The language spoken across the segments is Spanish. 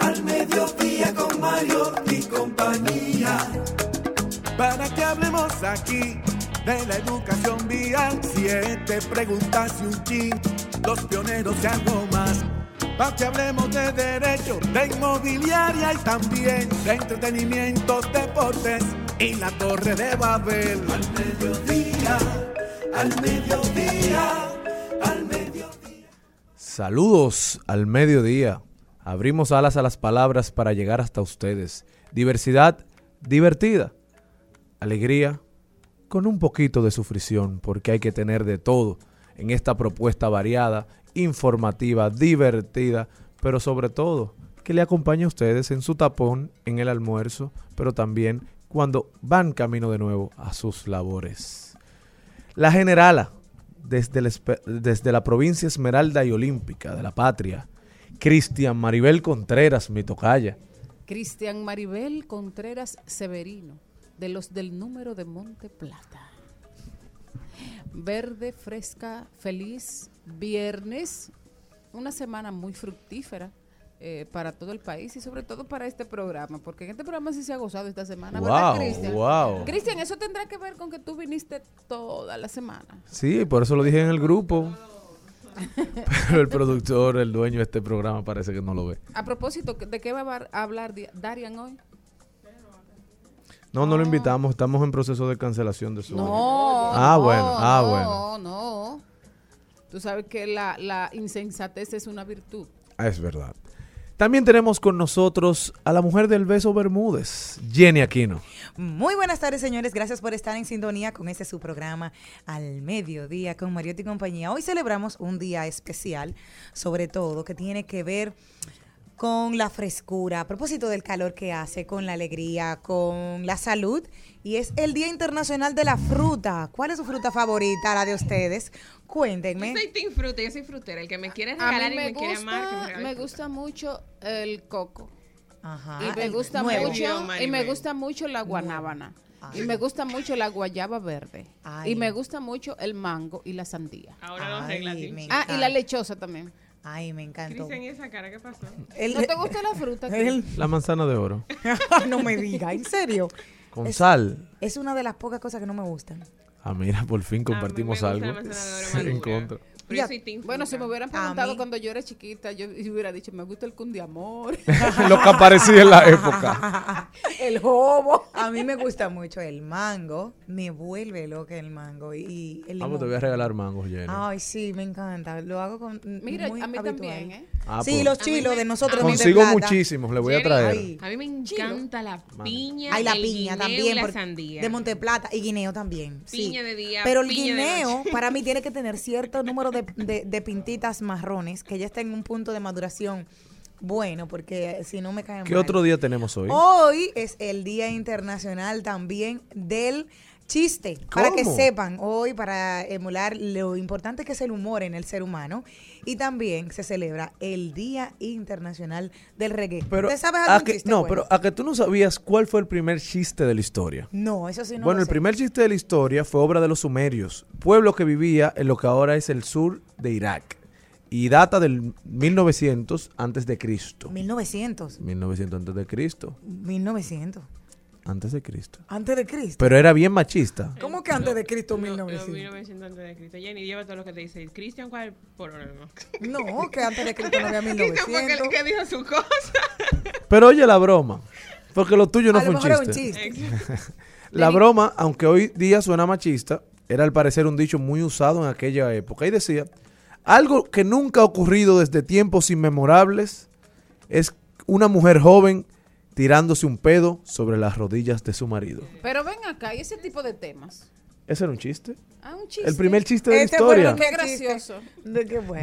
al mediodía con Mario y compañía para que hablemos aquí de la educación vial. Siete preguntas y un chin, los pioneros y algo más. Para que hablemos de derecho, de inmobiliaria y también de entretenimiento, deportes y la torre de Babel. Al mediodía, al mediodía, al mediodía. Saludos al mediodía. Abrimos alas a las palabras para llegar hasta ustedes. Diversidad divertida alegría con un poquito de sufrición, porque hay que tener de todo en esta propuesta variada, informativa, divertida, pero sobre todo que le acompañe a ustedes en su tapón, en el almuerzo, pero también cuando van camino de nuevo a sus labores. La generala, desde, desde la provincia Esmeralda y Olímpica de la patria, Cristian Maribel Contreras, mi tocaya. Cristian Maribel Contreras Severino de los del número de Monte Plata. Verde, fresca, feliz, viernes, una semana muy fructífera. Eh, para todo el país y sobre todo para este programa, porque en este programa sí se ha gozado esta semana, ¿verdad, Cristian? Wow. Cristian, eso tendrá que ver con que tú viniste toda la semana. Sí, por eso lo dije en el grupo. Pero el productor, el dueño de este programa parece que no lo ve. A propósito, ¿de qué va a hablar Darian hoy? No, no lo invitamos, estamos en proceso de cancelación de su. No. Ah, bueno, ah, bueno. No, no. Tú sabes que la, la insensatez es una virtud. Ah, es verdad. También tenemos con nosotros a la mujer del beso Bermúdez, Jenny Aquino. Muy buenas tardes, señores. Gracias por estar en sintonía con este su programa Al Mediodía con Mariotti y compañía. Hoy celebramos un día especial, sobre todo, que tiene que ver con la frescura, a propósito del calor que hace, con la alegría, con la salud. Y es el Día Internacional de la Fruta. ¿Cuál es su fruta favorita, la de ustedes? Cuéntenme. Yo soy team fruta, yo soy frutera. El que me quiere regalar y me, quiere amar, me, gusta mucho el coco. Ajá. Y me gusta mucho, y me gusta mucho la guanábana. Y me gusta mucho la guayaba verde. Y me gusta mucho el mango y la sandía. Ahora los reglas. Ah, y la lechosa también. Ay, me encantó. Cristian, ¿y esa cara qué pasó? ¿No te gusta la fruta? La manzana de oro. no me diga, ¿en serio? Con sal. Es una de las pocas cosas que no me gustan. Ah, mira, por fin compartimos algo. en contra. Bueno, si me hubieran preguntado cuando yo era chiquita, yo hubiera dicho, me gusta el cundiamor. Lo que aparecía en la época. el jobo. A mí me gusta mucho el mango. Me vuelve loca el mango. Y el Vamos, te voy a regalar mangos, Jenny. Ay, sí, me encanta. Lo hago con. Mira, a mí también, ¿eh? Ah, sí, pues. los chilos de nosotros. Consigo muchísimos, le voy a traer. a mí me encanta la piña. Ay, la piña también. la sandía. De Monteplata y guineo también. Piña de día. Pero el guineo, para mí, tiene que tener cierto número de de, pintitas marrones que ya está en un punto de maduración bueno, porque si no me caen ¿Qué otro día tenemos hoy? Hoy es el Día Internacional también del chiste. Para que sepan, hoy para emular lo importante que es el humor en el ser humano. Y también se celebra el Día Internacional del Reggae. Pero sabes algún chiste? No, pero a que tú no sabías cuál fue el primer chiste de la historia. No, eso sí no Bueno, el primer chiste de la historia fue obra de los sumerios, pueblo que vivía en lo que ahora es el sur de Irak y data del 1900 antes de Cristo. 1900. 1900 antes de Cristo. 1900. Antes de Cristo. Antes de Cristo. Pero era bien machista. ¿Cómo que antes de Cristo 1900? 1900 antes de Cristo. Jenny, lleva todo lo que te dice. Cristian, ¿cuál es el problema? No, que antes de Cristo no había 1900. Cristian fue que, dijo su cosa. Pero oye la broma. Porque lo tuyo no fue un chiste. un chiste. la broma, aunque hoy día suena machista, era al parecer un dicho muy usado en aquella época. Y decía, algo que nunca ha ocurrido desde tiempos inmemorables es una mujer joven tirándose un pedo sobre las rodillas de su marido. Pero ven acá, ¿y ese tipo de temas? ¿Ese era un chiste? Ah, un chiste. El primer chiste de la este historia. Qué gracioso.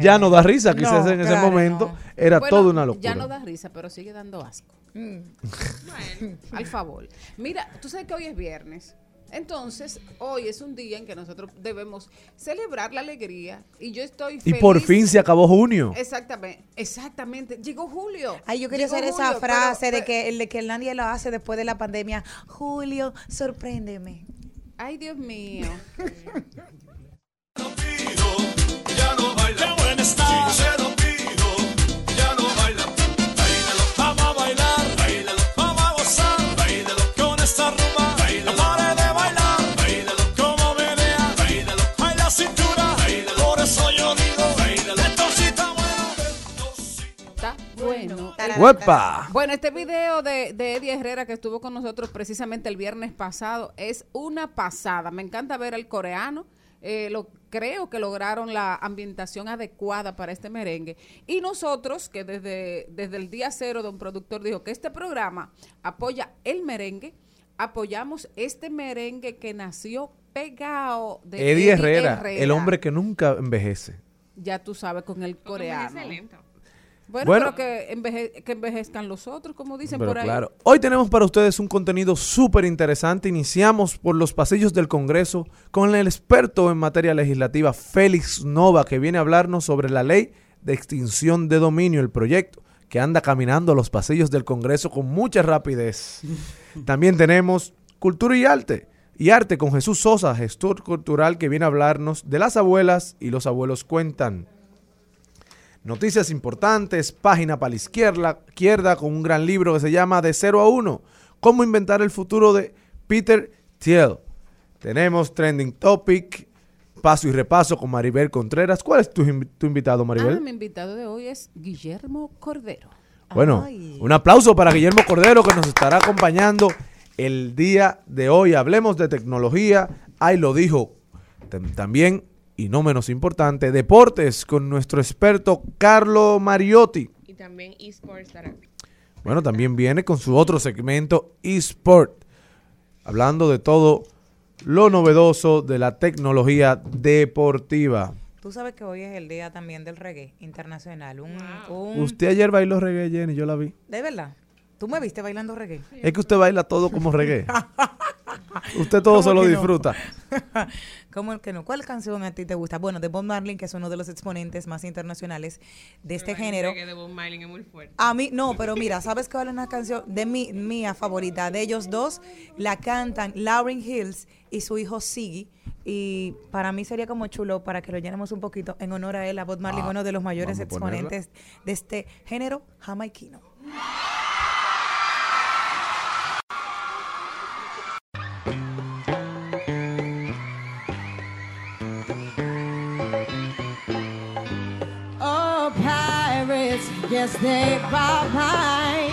Ya no da risa, quizás en ese momento era todo una locura. Ya no da risa, pero sigue dando asco. Mm. bueno, al favor. Mira, tú sabes que hoy es viernes. Entonces, hoy es un día en que nosotros debemos celebrar la alegría y yo estoy feliz. Y por fin se acabó junio. Exactamente, exactamente. Llegó julio. Ay, yo quería hacer esa frase de que el de que nadie lo hace después de la pandemia. Julio, sorpréndeme. Ay, Dios mío. ya no baila. Bueno, este video de, de, Eddie Herrera que estuvo con nosotros precisamente el viernes pasado es una pasada. Me encanta ver al coreano. Eh, lo, creo que lograron la ambientación adecuada para este merengue. Y nosotros, que desde, desde el día cero de un productor dijo que este programa apoya el merengue, apoyamos este merengue que nació pegado de Eddie, Herrera, el hombre que nunca envejece. Ya tú sabes, con el coreano. Bueno, pero que, envejezcan los otros, como dicen por ahí. Claro. Hoy tenemos para ustedes un contenido súper interesante. Iniciamos por los pasillos del Congreso con el experto en materia legislativa, Félix Nova, que viene a hablarnos sobre la ley de extinción de dominio, el proyecto que anda caminando los pasillos del Congreso con mucha rapidez. También tenemos cultura y arte. Y arte con Jesús Sosa, gestor cultural, que viene a hablarnos de las abuelas y los abuelos cuentan. Noticias importantes, página para la izquierda, izquierda con un gran libro que se llama De 0 a 1, cómo inventar el futuro de Peter Thiel. Tenemos Trending Topic, paso y repaso con Maribel Contreras. ¿Cuál es tu, invitado, Maribel? Ah, mi invitado de hoy es Guillermo Cordero. Bueno, un aplauso para Guillermo Cordero que nos estará acompañando el día de hoy. Hablemos de tecnología. Ahí lo dijo también y no menos importante, deportes con nuestro experto Carlo Mariotti. Y también eSports. Bueno, también viene con su otro segmento eSport, hablando de todo lo novedoso de la tecnología deportiva. Tú sabes que hoy es el día también del reggae internacional. Usted ayer bailó reggae, Jenny, yo la vi. ¿De verdad? ¿Tú me viste bailando reggae? Es que usted baila todo como reggae. usted todo se lo disfruta. ¿Cómo que no? ¿Cuál canción a ti te gusta? Bueno, de Bob Marley, que es uno de los exponentes más internacionales de este género. de Bob Marley es muy fuerte. A mí, no, pero mira, ¿sabes cuál es una canción de mi mía favorita? De ellos dos, la cantan Lauryn Hills y su hijo Siggy. Y para mí sería como chulo para que lo llenemos un poquito en honor a él, a Bob Marley, ah, uno de los mayores exponentes de este género jamaiquino. Oh, pirates, yes, they robbed mine.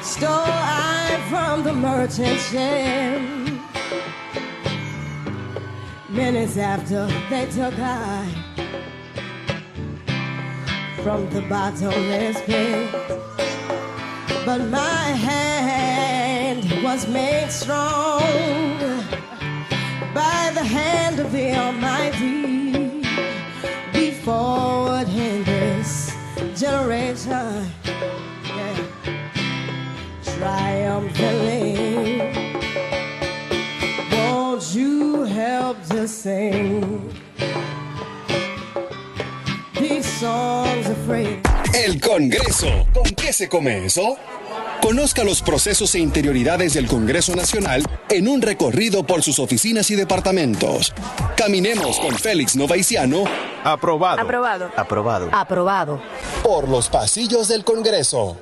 Stole I from the merchant ship. Minutes after they took I from the bottomless pit. But my hand was made strong by the hand of the Almighty Be forward in this generation triumphantly. Won't you help to sing these songs of freedom? El Congreso. ¿Con qué se come eso? Conozca los procesos e interioridades del Congreso Nacional en un recorrido por sus oficinas y departamentos. Caminemos con Félix Novaiciano. Aprobado. Aprobado. Aprobado. Aprobado. Por los pasillos del Congreso.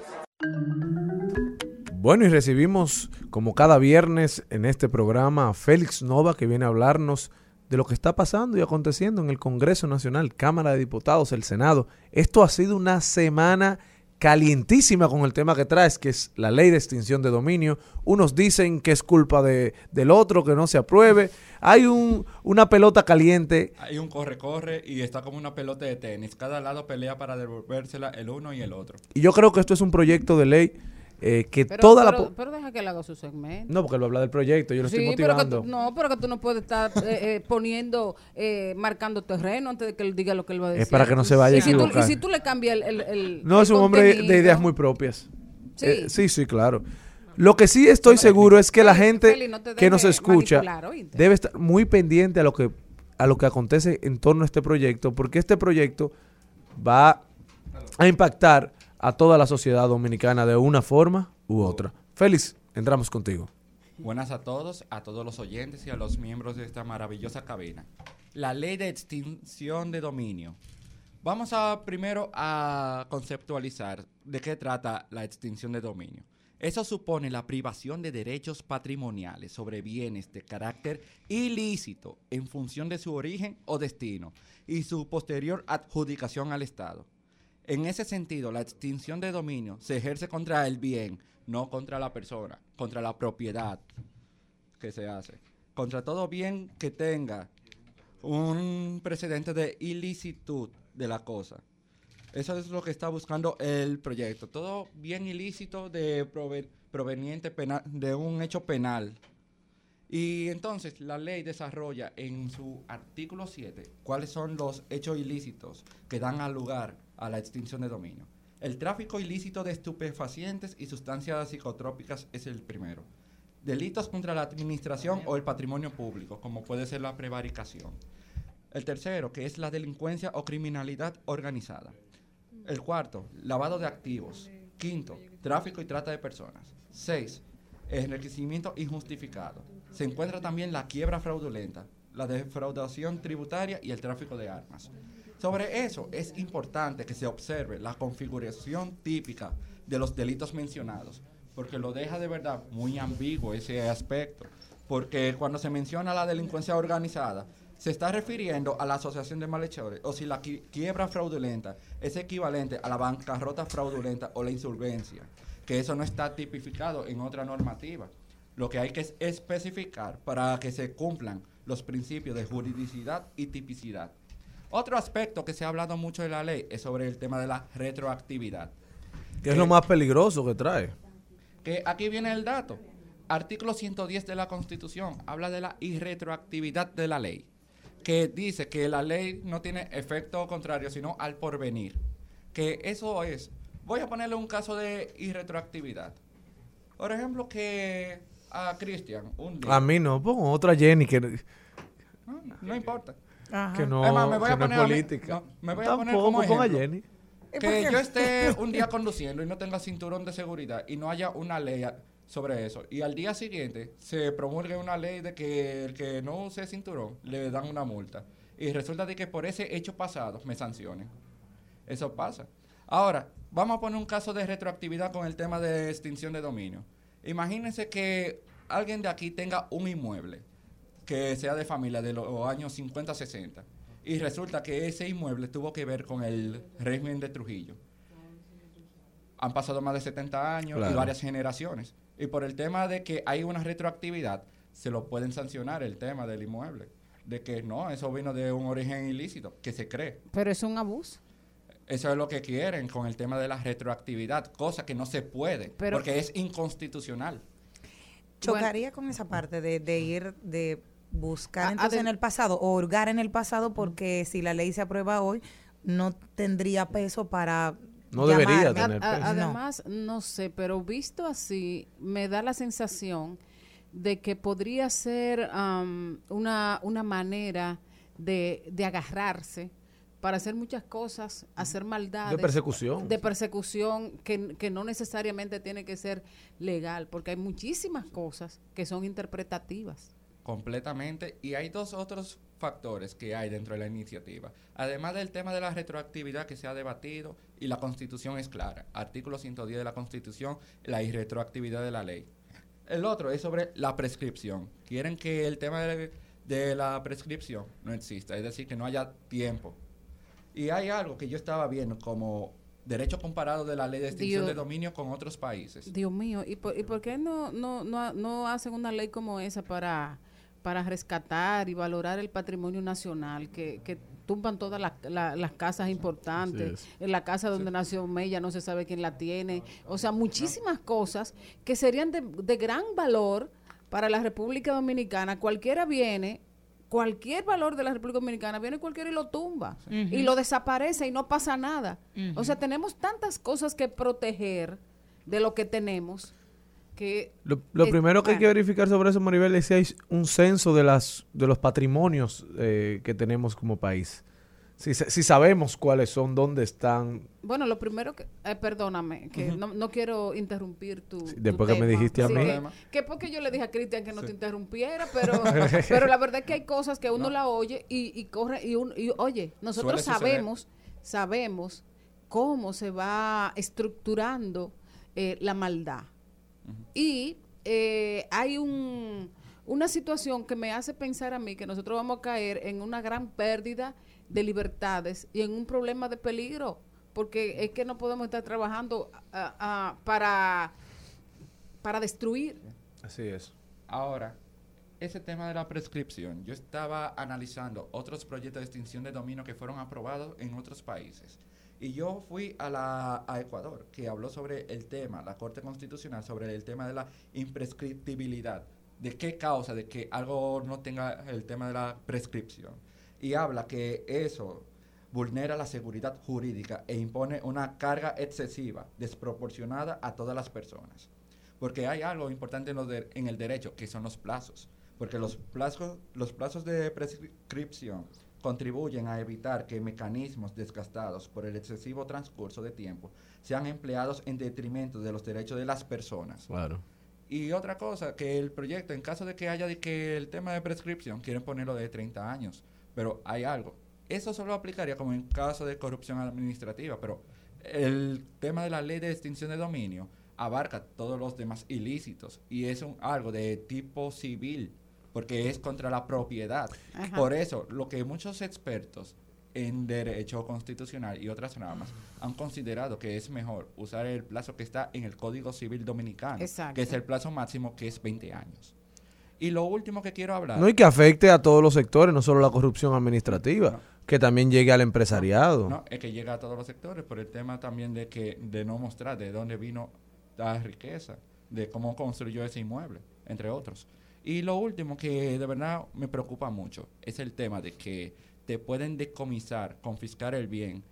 Bueno, y recibimos, como cada viernes en este programa, a Félix Nova, que viene a hablarnos de lo que está pasando y aconteciendo en el Congreso Nacional, Cámara de Diputados, el Senado. Esto ha sido una semana calientísima con el tema que traes, que es la ley de extinción de dominio. Unos dicen que es culpa de, del otro, que no se apruebe. Hay un, una pelota caliente. Hay un corre-corre y está como una pelota de tenis. Cada lado pelea para devolvérsela el uno y el otro. Y yo creo que esto es un proyecto de ley eh, que toda la... Pero deja que él haga su segmento. No, porque él va a hablar del proyecto, yo lo estoy motivando. no, pero que tú no puedes estar eh, eh, poniendo, marcando terreno antes de que él diga lo que él va a decir. Es para que no se vaya a equivocar. y si tú le cambias el, No, es un hombre de ideas muy propias. Sí, sí, sí, claro. Lo que sí estoy seguro es que la gente que nos escucha debe estar muy pendiente a lo que a lo que acontece en torno a este proyecto, porque este proyecto va a impactar a toda la sociedad dominicana de una forma u otra. Félix, entramos contigo. Buenas a todos, a todos los oyentes y a los miembros de esta maravillosa cabina. La ley de extinción de dominio. Vamos a primero a conceptualizar de qué trata la extinción de dominio. Eso supone la privación de derechos patrimoniales sobre bienes de carácter ilícito en función de su origen o destino y su posterior adjudicación al Estado. En ese sentido, la extinción de dominio se ejerce contra el bien, no contra la persona, contra la propiedad que se hace. Contra todo bien que tenga un precedente de ilicitud de la cosa. Eso es lo que está buscando el proyecto. Todo bien ilícito de proveniente penal, de un hecho penal. Y entonces la ley desarrolla en su artículo 7 cuáles son los hechos ilícitos que dan al lugar a la extinción de dominio. El tráfico ilícito de estupefacientes y sustancias psicotrópicas es el primero. Delitos contra la administración o el patrimonio público, como puede ser la prevaricación. El tercero, que es la delincuencia o criminalidad organizada. El cuarto, lavado de activos. Quinto, tráfico y trata de personas. Seis, enriquecimiento injustificado. Se encuentra también la quiebra fraudulenta, la defraudación tributaria y el tráfico de armas. Sobre eso es importante que se observe la configuración típica de los delitos mencionados, porque lo deja de verdad muy ambiguo ese aspecto, porque cuando se menciona la delincuencia organizada, se está refiriendo a la asociación de malhechores, o si la quiebra fraudulenta es equivalente a la bancarrota fraudulenta o la insolvencia, que eso no está tipificado en otra normativa. Lo que hay que especificar para que se cumplan los principios de juridicidad y tipicidad. Otro aspecto que se ha hablado mucho de la ley es sobre el tema de la retroactividad. ¿Qué es lo más peligroso que trae? Que aquí viene el dato. Artículo 110 de la Constitución habla de la irretroactividad de la ley, que dice que la ley no tiene efecto contrario, sino al porvenir. Que eso es. Voy a ponerle un caso de irretroactividad. Por ejemplo, que a Cristian un A mí no, pongo otra Jenny que... no importa que no, me voy a poner política. me voy a poner como ejemplo, Que yo esté un día conduciendo y no tenga cinturón de seguridad y no haya una ley sobre eso. Y al día siguiente se promulgue una ley de que el que no use cinturón le dan una multa. Y resulta de que por ese hecho pasado me sancionen. Eso pasa. Ahora, vamos a poner un caso de retroactividad con el tema de extinción de dominio. Imagínense que alguien de aquí tenga un inmueble que sea de familia de los años 50-60. Y resulta que ese inmueble tuvo que ver con el régimen de Trujillo. Han pasado más de 70 años y varias generaciones. Y por el tema de que hay una retroactividad, se lo pueden sancionar el tema del inmueble. De que no, eso vino de un origen ilícito, que se cree. Pero es un abuso. Eso es lo que quieren con el tema de la retroactividad, cosa que no se puede, porque es inconstitucional. Chocaría con esa parte de, de ir de buscar entonces en el pasado o hurgar en el pasado porque si la ley se aprueba hoy no tendría peso para No debería tener peso. además, no. sé, pero visto así, me da la sensación de que podría ser una, una manera de, de agarrarse para hacer muchas cosas, hacer maldades. De persecución. De persecución que, que, no necesariamente tiene que ser legal, porque hay muchísimas cosas que son interpretativas. Completamente. Y hay dos otros factores que hay dentro de la iniciativa. Además del tema de la retroactividad que se ha debatido y la constitución es clara. Artículo 110 de la constitución, la irretroactividad de la ley. El otro es sobre la prescripción. Quieren que el tema de, de la prescripción no exista, es decir, que no haya tiempo y hay algo que yo estaba viendo como derecho comparado de la ley de extinción de dominio con otros países. Dios mío, ¿y por, ¿y por qué no, no, no, no hacen una ley como esa para, para rescatar y valorar el patrimonio nacional que, que tumban todas las casas importantes, en la casa donde nació Mella no se sabe quién la tiene, o sea, muchísimas cosas que serían de, de gran valor para la República Dominicana. Cualquiera viene cualquier valor de la República Dominicana, viene cualquiera y lo tumba y lo desaparece y no pasa nada. O sea, tenemos tantas cosas que proteger de lo que tenemos. Que lo, primero que hay que verificar sobre eso, Maribel, es si hay un censo de, las, de los patrimonios eh, que tenemos como país si, si, sabemos cuáles son, dónde están. Bueno, lo primero que, eh, perdóname, que no, no, quiero interrumpir tu. después que me dijiste a mí. Que, porque yo le dije a Cristian que no te interrumpiera, pero, pero la verdad es que hay cosas que uno la oye y, corre y, y oye, nosotros sabemos, sabemos cómo se va estructurando eh, la maldad. Y eh, hay un, una situación que me hace pensar a mí que nosotros vamos a caer en una gran pérdida de libertades y en un problema de peligro, porque es que no podemos estar trabajando para, para destruir. Así es. Ahora, ese tema de la prescripción, yo estaba analizando otros proyectos de extinción de dominio que fueron aprobados en otros países. Y yo fui a, la, a Ecuador, que habló sobre el tema, la Corte Constitucional, sobre el tema de la imprescriptibilidad. ¿De qué causa de que algo no tenga el tema de la prescripción? y habla que eso vulnera la seguridad jurídica e impone una carga excesiva, desproporcionada a todas las personas. Porque hay algo importante en, en el derecho, que son los plazos. Porque los plazos, los plazos de prescripción contribuyen a evitar que mecanismos desgastados por el excesivo transcurso de tiempo sean empleados en detrimento de los derechos de las personas. Claro. Y otra cosa, que el proyecto, en caso de que haya de que el tema de prescripción quieren ponerlo de 30 años, pero hay algo. Eso solo aplicaría como en caso de corrupción administrativa, pero el tema de la ley de extinción de dominio abarca todos los demás ilícitos y es un, algo de tipo civil, porque es contra la propiedad. Por eso, lo que muchos expertos en derecho constitucional y otras normas han considerado que es mejor usar el plazo que está en el Código Civil Dominicano, que es el plazo máximo que es 20 años. Y lo último que quiero hablar. No, y que afecte a todos los sectores, no solo la corrupción administrativa, que también llegue al empresariado. No, es que llega a todos los sectores por el tema también de que de no mostrar de dónde vino la riqueza, de cómo construyó ese inmueble, entre otros. Y lo último que de verdad me preocupa mucho es el tema de que te pueden decomisar, confiscar el bien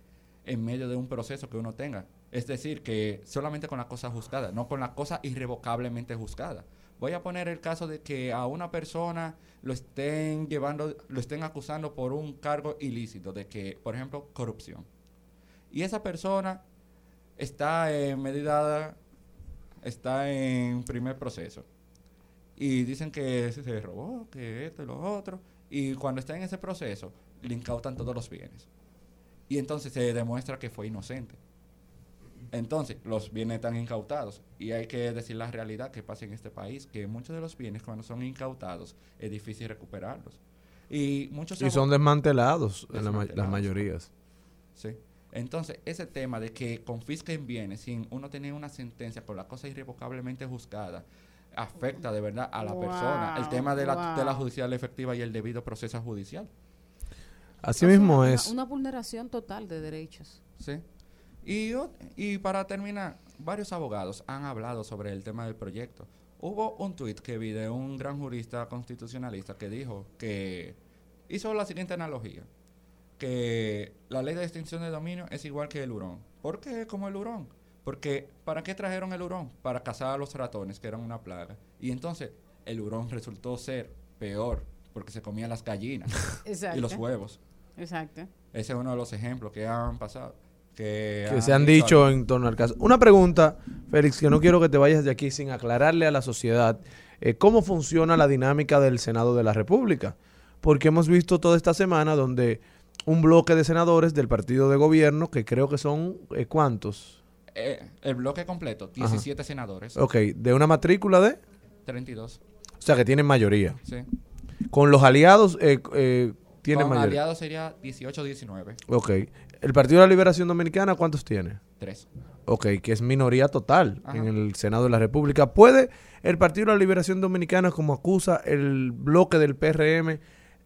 en medio de un proceso que uno tenga. Es decir, que solamente con la cosa juzgada, no con la cosa irrevocablemente juzgada. Voy a poner el caso de que a una persona lo estén llevando, lo estén acusando por un cargo ilícito, de que, por ejemplo, corrupción. Y esa persona está en medida, está en primer proceso. Y dicen que se robó, que esto y lo otro. Y cuando está en ese proceso, le incautan todos los bienes. Y entonces se demuestra que fue inocente. Entonces, los bienes están incautados y hay que decir la realidad que pasa en este país, que muchos de los bienes cuando son incautados es difícil recuperarlos. Y muchos y son desmantelados, en las mayorías. Sí. Entonces, ese tema de que confisquen bienes sin uno tener una sentencia por la cosa irrevocablemente juzgada, afecta de verdad a la persona. El tema de la tutela judicial efectiva y el debido proceso judicial. Así mismo es. Una vulneración total de derechos. Sí. Y, y para terminar, varios abogados han hablado sobre el tema del proyecto. Hubo un tuit que vi de un gran jurista constitucionalista que dijo que hizo la siguiente analogía. que la ley de extinción de dominio es igual que el hurón. ¿Por qué como el hurón? Porque ¿para qué trajeron el hurón? Para cazar a los ratones, que eran una plaga. Y entonces el hurón resultó ser peor, porque se comía las gallinas y los huevos. Exacto. Ese es uno de los ejemplos que han pasado. Que, se han dicho en torno al caso. Una pregunta, Félix, que no quiero que te vayas de aquí sin aclararle a la sociedad eh, cómo funciona la dinámica del Senado de la República. Porque hemos visto toda esta semana donde un bloque de senadores del partido de gobierno, que creo que son, eh, ¿cuántos? Eh, el bloque completo, 17 senadores. Ok, ¿de una matrícula de? 32. O sea, que tienen mayoría. Sí. Con los aliados, eh, eh, tienen Con mayoría. aliados sería 18-19. Ok. ¿El Partido de la Liberación Dominicana cuántos tiene? Tres. Ok, que es minoría total Ajá. en el Senado de la República. ¿Puede el Partido de la Liberación Dominicana, como acusa el bloque del PRM,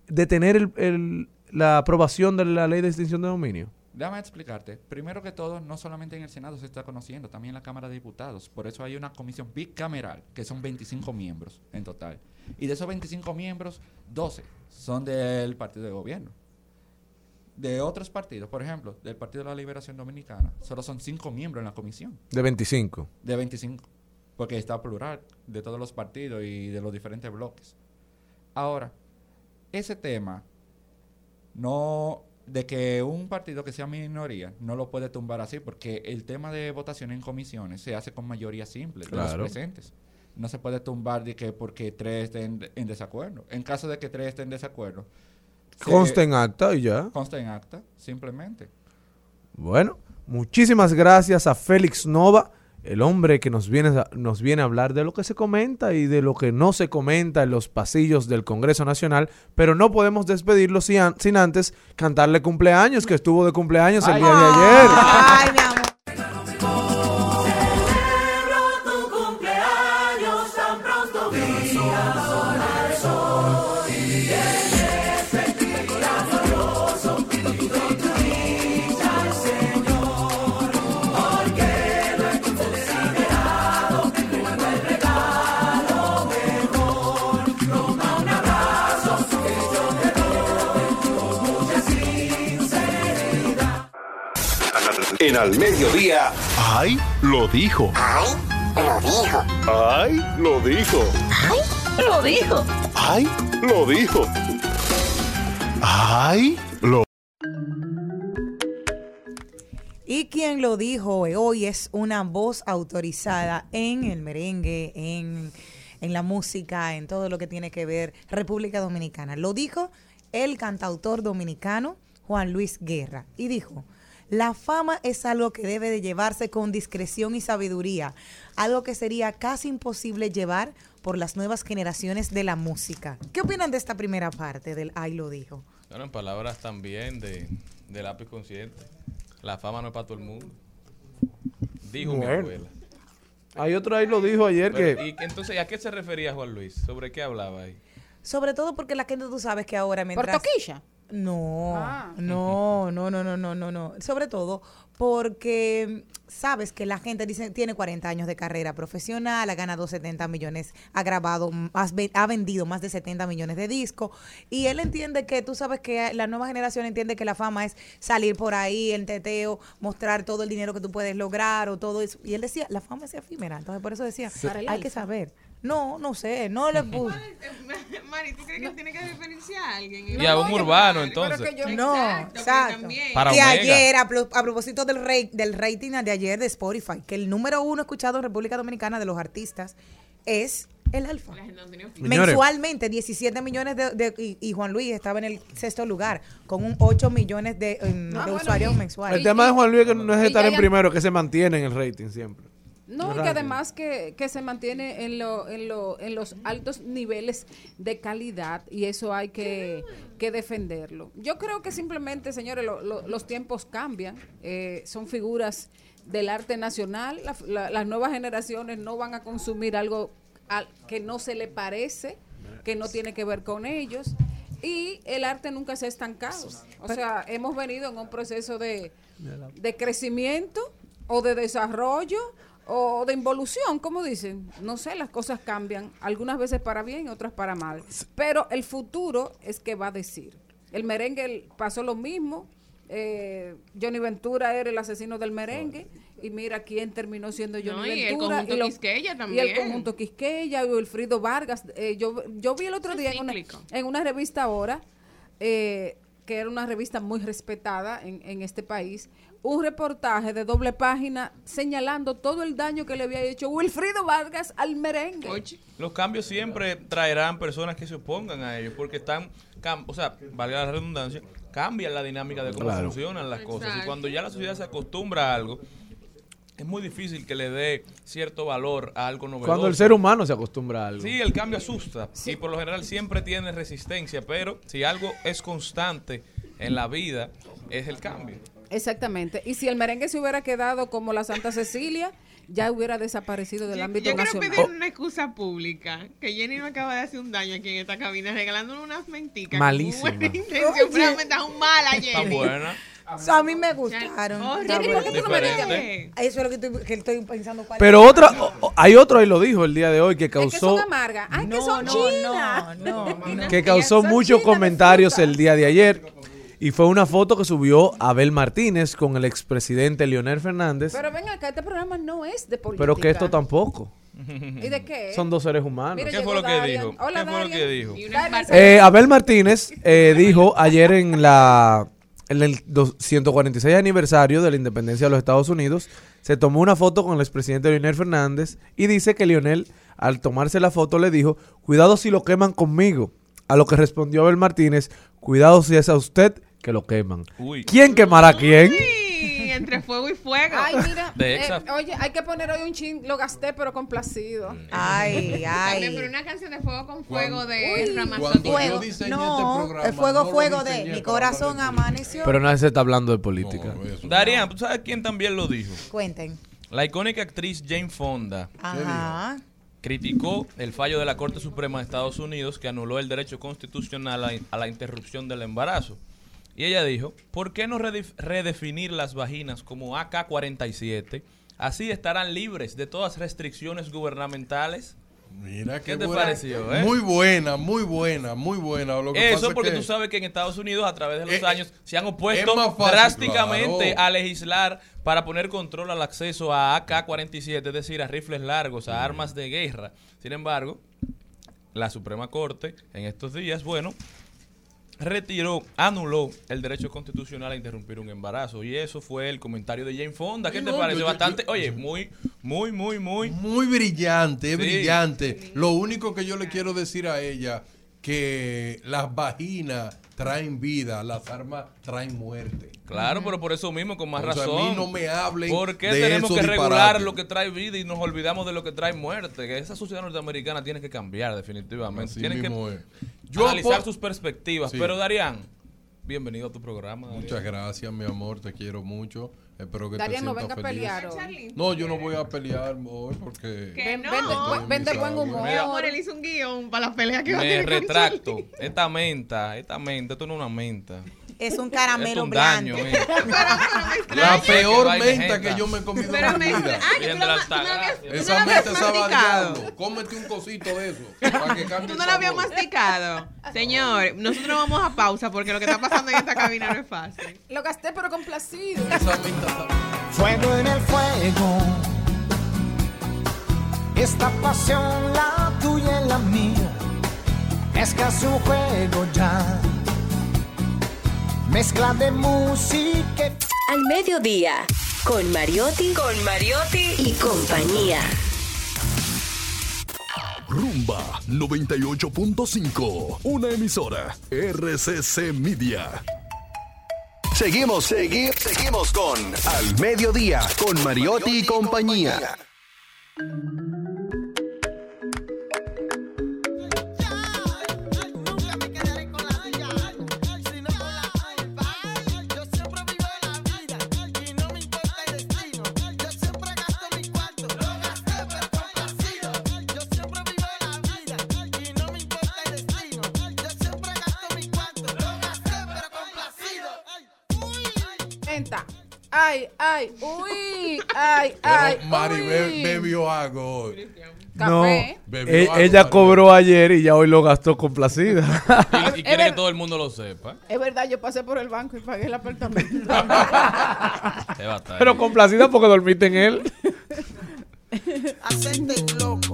detener el- el- la aprobación de la ley de extinción de dominio? Déjame explicarte. Primero que todo, no solamente en el Senado se está conociendo, también en la Cámara de Diputados. Por eso hay una comisión bicameral, que son 25 miembros en total. Y de esos 25 miembros, 12 son del partido de gobierno. De otros partidos, por ejemplo, del Partido de la Liberación Dominicana, solo son 5 miembros en la comisión. De 25. De 25. Porque está plural de todos los partidos y de los diferentes bloques. Ahora, ese tema no de que un partido que sea minoría no lo puede tumbar así porque el tema de votación en comisiones se hace con mayoría simple de Claro. los presentes. No se puede tumbar de que porque tres estén en desacuerdo. En caso de que tres estén en desacuerdo, Consta en acta y ya. consta en acta, simplemente. Bueno, muchísimas gracias a Félix Nova, el hombre que nos viene, a, nos viene a hablar de lo que se comenta y de lo que no se comenta en los pasillos del Congreso Nacional, pero no podemos despedirlo sin, an- sin antes cantarle cumpleaños, que estuvo de cumpleaños el día de ayer. Ay. Al mediodía. ¡Ay! Lo dijo. ¡Ay! Lo dijo. ¡Ay! Lo dijo. ¡Ay! Lo dijo. ¡Ay! Lo dijo. ¡Ay! Lo Y quien lo dijo hoy es una voz autorizada en el merengue, en, en la música, en todo lo que tiene que ver República Dominicana. Lo dijo el cantautor dominicano Juan Luis Guerra. Y dijo, la fama es algo que debe de llevarse con discreción y sabiduría, algo que sería casi imposible llevar por las nuevas generaciones de la música. ¿Qué opinan de esta primera parte del Ay lo dijo? Bueno, en palabras también de, de lápiz consciente. La fama no es para todo el mundo. Dijo mi Bueno. abuela. Hay otro ahí lo dijo ayer Pero, que... ¿y entonces, ¿a qué se refería Juan Luis? ¿Sobre qué hablaba ahí? Sobre todo porque la gente tú sabes que ahora ¿Por mientras... toquilla? No, Ah. no, no, no, no, no, no, no. Sobre todo porque sabes que la gente dice tiene 40 años de carrera profesional, ha ganado 70 millones, ha grabado, has ve- ha vendido más de 70 millones de discos y él entiende que tú sabes que la nueva generación entiende que la fama es salir por ahí en teteo, mostrar todo el dinero que tú puedes lograr o todo eso. Y él decía, la fama es efímera, entonces por eso decía, hay que saber. No, no sé, no le puse. Mari, ¿tú crees que él tiene que diferenciar a alguien? Y a un urbano, entonces. No, Exacto, exacto. también. Para que Omega. ayer, a, pro- a propósito del, rate- del rating de ayer de Spotify, que el número uno escuchado en República Dominicana de los artistas es el Alfa. No. Mensualmente, 17 millones de, de- y, y Juan Luis estaba en el sexto lugar, con un 8 millones de, em, Ah, de bueno, usuarios y- mensuales. El tema de Juan Luis es que no es estar en primero, que se mantiene en el rating siempre. No, y que además que, que se mantiene en, lo, en, lo, en los altos niveles de calidad y eso hay que, que defenderlo. Yo creo que simplemente, señores, lo- lo- los tiempos cambian, eh, son figuras del arte nacional, la- la- las nuevas generaciones no van a consumir algo al- que no se le parece, que no tiene que ver con ellos. Y el arte nunca se ha estancado. O sea, hemos venido en un proceso de, de crecimiento o de desarrollo o de involución, como dicen. No sé, las cosas cambian, algunas veces para bien, otras para mal. Pero el futuro es que va a decir. El merengue pasó lo mismo. Eh, Johnny Ventura era el asesino del merengue y mira quién terminó siendo Johnny No, y el Ventura conjunto lo- Quisqueya y también. el conjunto Quisqueya y Wilfrido Vargas Eh, yo yo vi el otro día en una, en una revista ahora eh, que era una revista muy respetada en, en este país un reportaje de doble página señalando todo el daño que le había hecho Wilfrido Vargas al merengue Los cambios siempre traerán personas que se opongan a ellos porque están, o sea, valga la redundancia, cambian la dinámica de cómo Claro. funcionan las cosas. Y cuando ya la sociedad se acostumbra a algo, es muy difícil que le dé cierto valor a algo novedoso. Cuando el ser humano se acostumbra a algo. Sí, el cambio asusta y por lo general siempre tiene resistencia, pero si algo es constante en la vida, es el cambio. Exactamente. Y si el merengue se hubiera quedado como la Santa Cecilia, ya hubiera desaparecido del ámbito Yo quiero nacional. pedir una excusa pública. Que Jenny me acaba de hacer un daño aquí en esta cabina regalándole unas menticas. Malísima. Buena intención, pero me un mal a Está Jenny. buena. So, a mí me gustaron. Horrible. Está ¿Por qué tú no me dices? Eso es lo que estoy, que estoy pensando. cuál Pero es. otra, o- hay otro ahí lo dijo el día de hoy que Es que son causó amargas. Ay, que No, son no, chinas. no, no. que causó muchos comentarios el día de ayer y fue una foto que subió Abel Martínez con el expresidente Leonel Fernández, Pero ven acá, este programa no es de política. pero que esto tampoco. ¿Y de qué? Son dos seres humanos. Mira, ¿Qué fue lo que dijo? Hola, ¿Qué fue lo que dijo? Darian, Eh, Abel Martínez eh, dijo ayer en la en el dos- 146 aniversario de la independencia de los Estados Unidos, se tomó una foto con el expresidente Leonel Fernández y dice que Leonel, al tomarse la foto, le dijo, cuidado si lo queman conmigo. A lo que respondió Abel Martínez, cuidado si es a usted que lo queman. Uy. ¿Quién quemará a quién? Entre fuego y fuego. Ay, mira. De eh, oye, hay que poner hoy un chin, lo gasté, pero complacido. Ay, También, pero ay. una canción de fuego con fuego Cuando- de. Cuando yo Fuego. No, este el fuego, no fuego de mi corazón amaneció. Pero nadie se está hablando de política. No. Darían, ¿tú sabes quién también lo dijo? Cuenten. La icónica actriz Jane Fonda Ajá. criticó el fallo de la Corte Suprema de Estados Unidos que anuló el derecho constitucional a, a la interrupción del embarazo. Y ella dijo, ¿por qué no redef- redefinir las vaginas como AK-47? Así estarán libres de todas restricciones gubernamentales. Mira ¿Qué qué te buena. pareció, eh? Muy buena, muy buena, muy buena. Lo que pasa Eso es porque que- tú sabes que en Estados Unidos a través de los Eh, años se han opuesto fácil, drásticamente claro. a legislar para poner control al acceso a AK-47, es decir, a rifles largos, a armas de guerra. Sin embargo, la Suprema Corte en estos días, bueno, retiró, anuló el derecho constitucional a interrumpir un embarazo. Y eso fue el comentario de Jane Fonda. ¿Qué Sí, te no, parece? yo- yo- Bastante, yo- oye, muy, muy, muy, muy... Muy brillante, es Sí. brillante. Lo único que yo le quiero decir a ella, que las vaginas traen vida, las armas traen muerte. Claro, pero por eso mismo, con más O sea, a mí razón. no me hablen ¿Por qué de tenemos que regular lo que trae vida y nos olvidamos de lo que trae muerte? Que esa sociedad norteamericana tiene que cambiar definitivamente. Así mismo que es. Yo analizar sus perspectivas. Sí. Pero Darían, bienvenido a tu programa. Darían. Muchas gracias, mi amor, te quiero mucho. Espero que Darían, te no venga a feliz. pelear hoy. No, yo no voy a pelear hoy porque... Que no. ven de- Estoy ven de en buen humor. Mi amor, él hizo un guion para la pelea que va a Me tener con retracto. Esta menta, esta menta, esto no es una menta. Es un caramelo es un blanco. daño, eh. La peor menta que yo me he comido Pero en mi vida. Esa menta estaba diablo. Cómete un cosito de eso para que cambie Tú no la habías masticado. Señor, nosotros vamos a pausa porque lo que está pasando en esta cabina no es fácil. Lo gasté, pero complacido. Esa menta está... Fuego en el fuego. Esta pasión, la tuya y la mía, es casi un juego ya. Mezcla de música. Al mediodía, con Mariotti, con Mariotti y compañía. Rumba 98.5. Una emisora. RCC Media. Seguimos, segui- seguimos con Al Mediodía, con Mariotti y compañía. Ay, ay, uy, ay, ay. Pero Mari uy. bebió algo hoy. No, Café. Bebió e- algo, ella Mari. cobró ayer y ya hoy lo gastó complacida. Y, y quiere que todo el mundo lo sepa. Es verdad, yo pasé por el banco y pagué el apartamento. Se va a estar Pero ahí. complacida porque dormiste en él. Hacerte loco,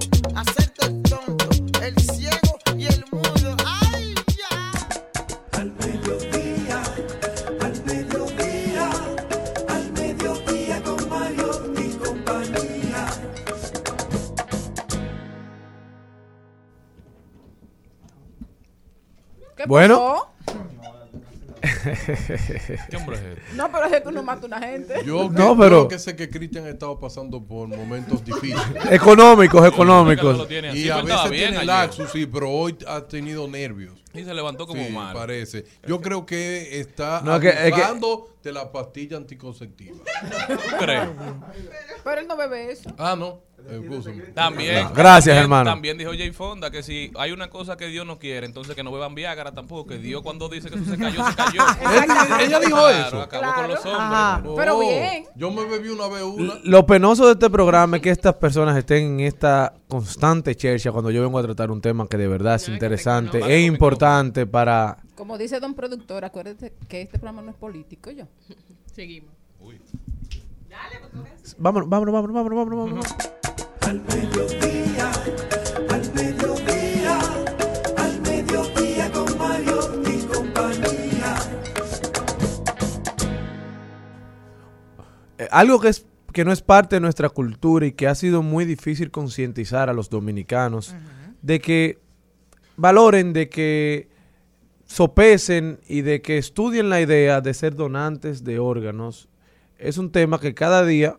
¿Qué Bueno. pasó? ¿Qué hombre es este? No, pero es que uno mata a una gente. Yo, No, que- pero- sé que Cristian ha estado pasando por momentos difíciles. económicos, económicos. Y a estaba veces tiene ayer. laxus, sí, pero hoy ha tenido nervios. Y se levantó como Sí, mal. parece. Yo creo que está No, es que- es que- abusando de la pastilla anticonceptiva. ¿Tú crees? Pero él no bebe eso. Ah, no. También. No, gracias, también- hermano. También dijo Jay Fonda que si hay una cosa que Dios no quiere, entonces que no beban Viagra tampoco. Que Dios cuando dice que eso se cayó, se cayó. Ella- ella dijo Claro, eso. Acabó con los hombres. Ajá. Pero Oh, bien. Yo me bebí una vez una. Lo penoso de este programa es que estas personas estén en esta constante chercha cuando yo vengo a tratar un tema que de verdad es interesante e importante para... Como dice don productor, acuérdate que este programa no es político, yo. Seguimos. Vámonos, vámonos, vámonos, vámonos, vámonos, vámonos. Al mediodía, al mediodía, al mediodía con Mario y compañía. Eh, algo que es que no es parte de nuestra cultura y que ha sido muy difícil concientizar a los dominicanos de que valoren, de que sopesen y de que estudien la idea de ser donantes de órganos. Es un tema que cada día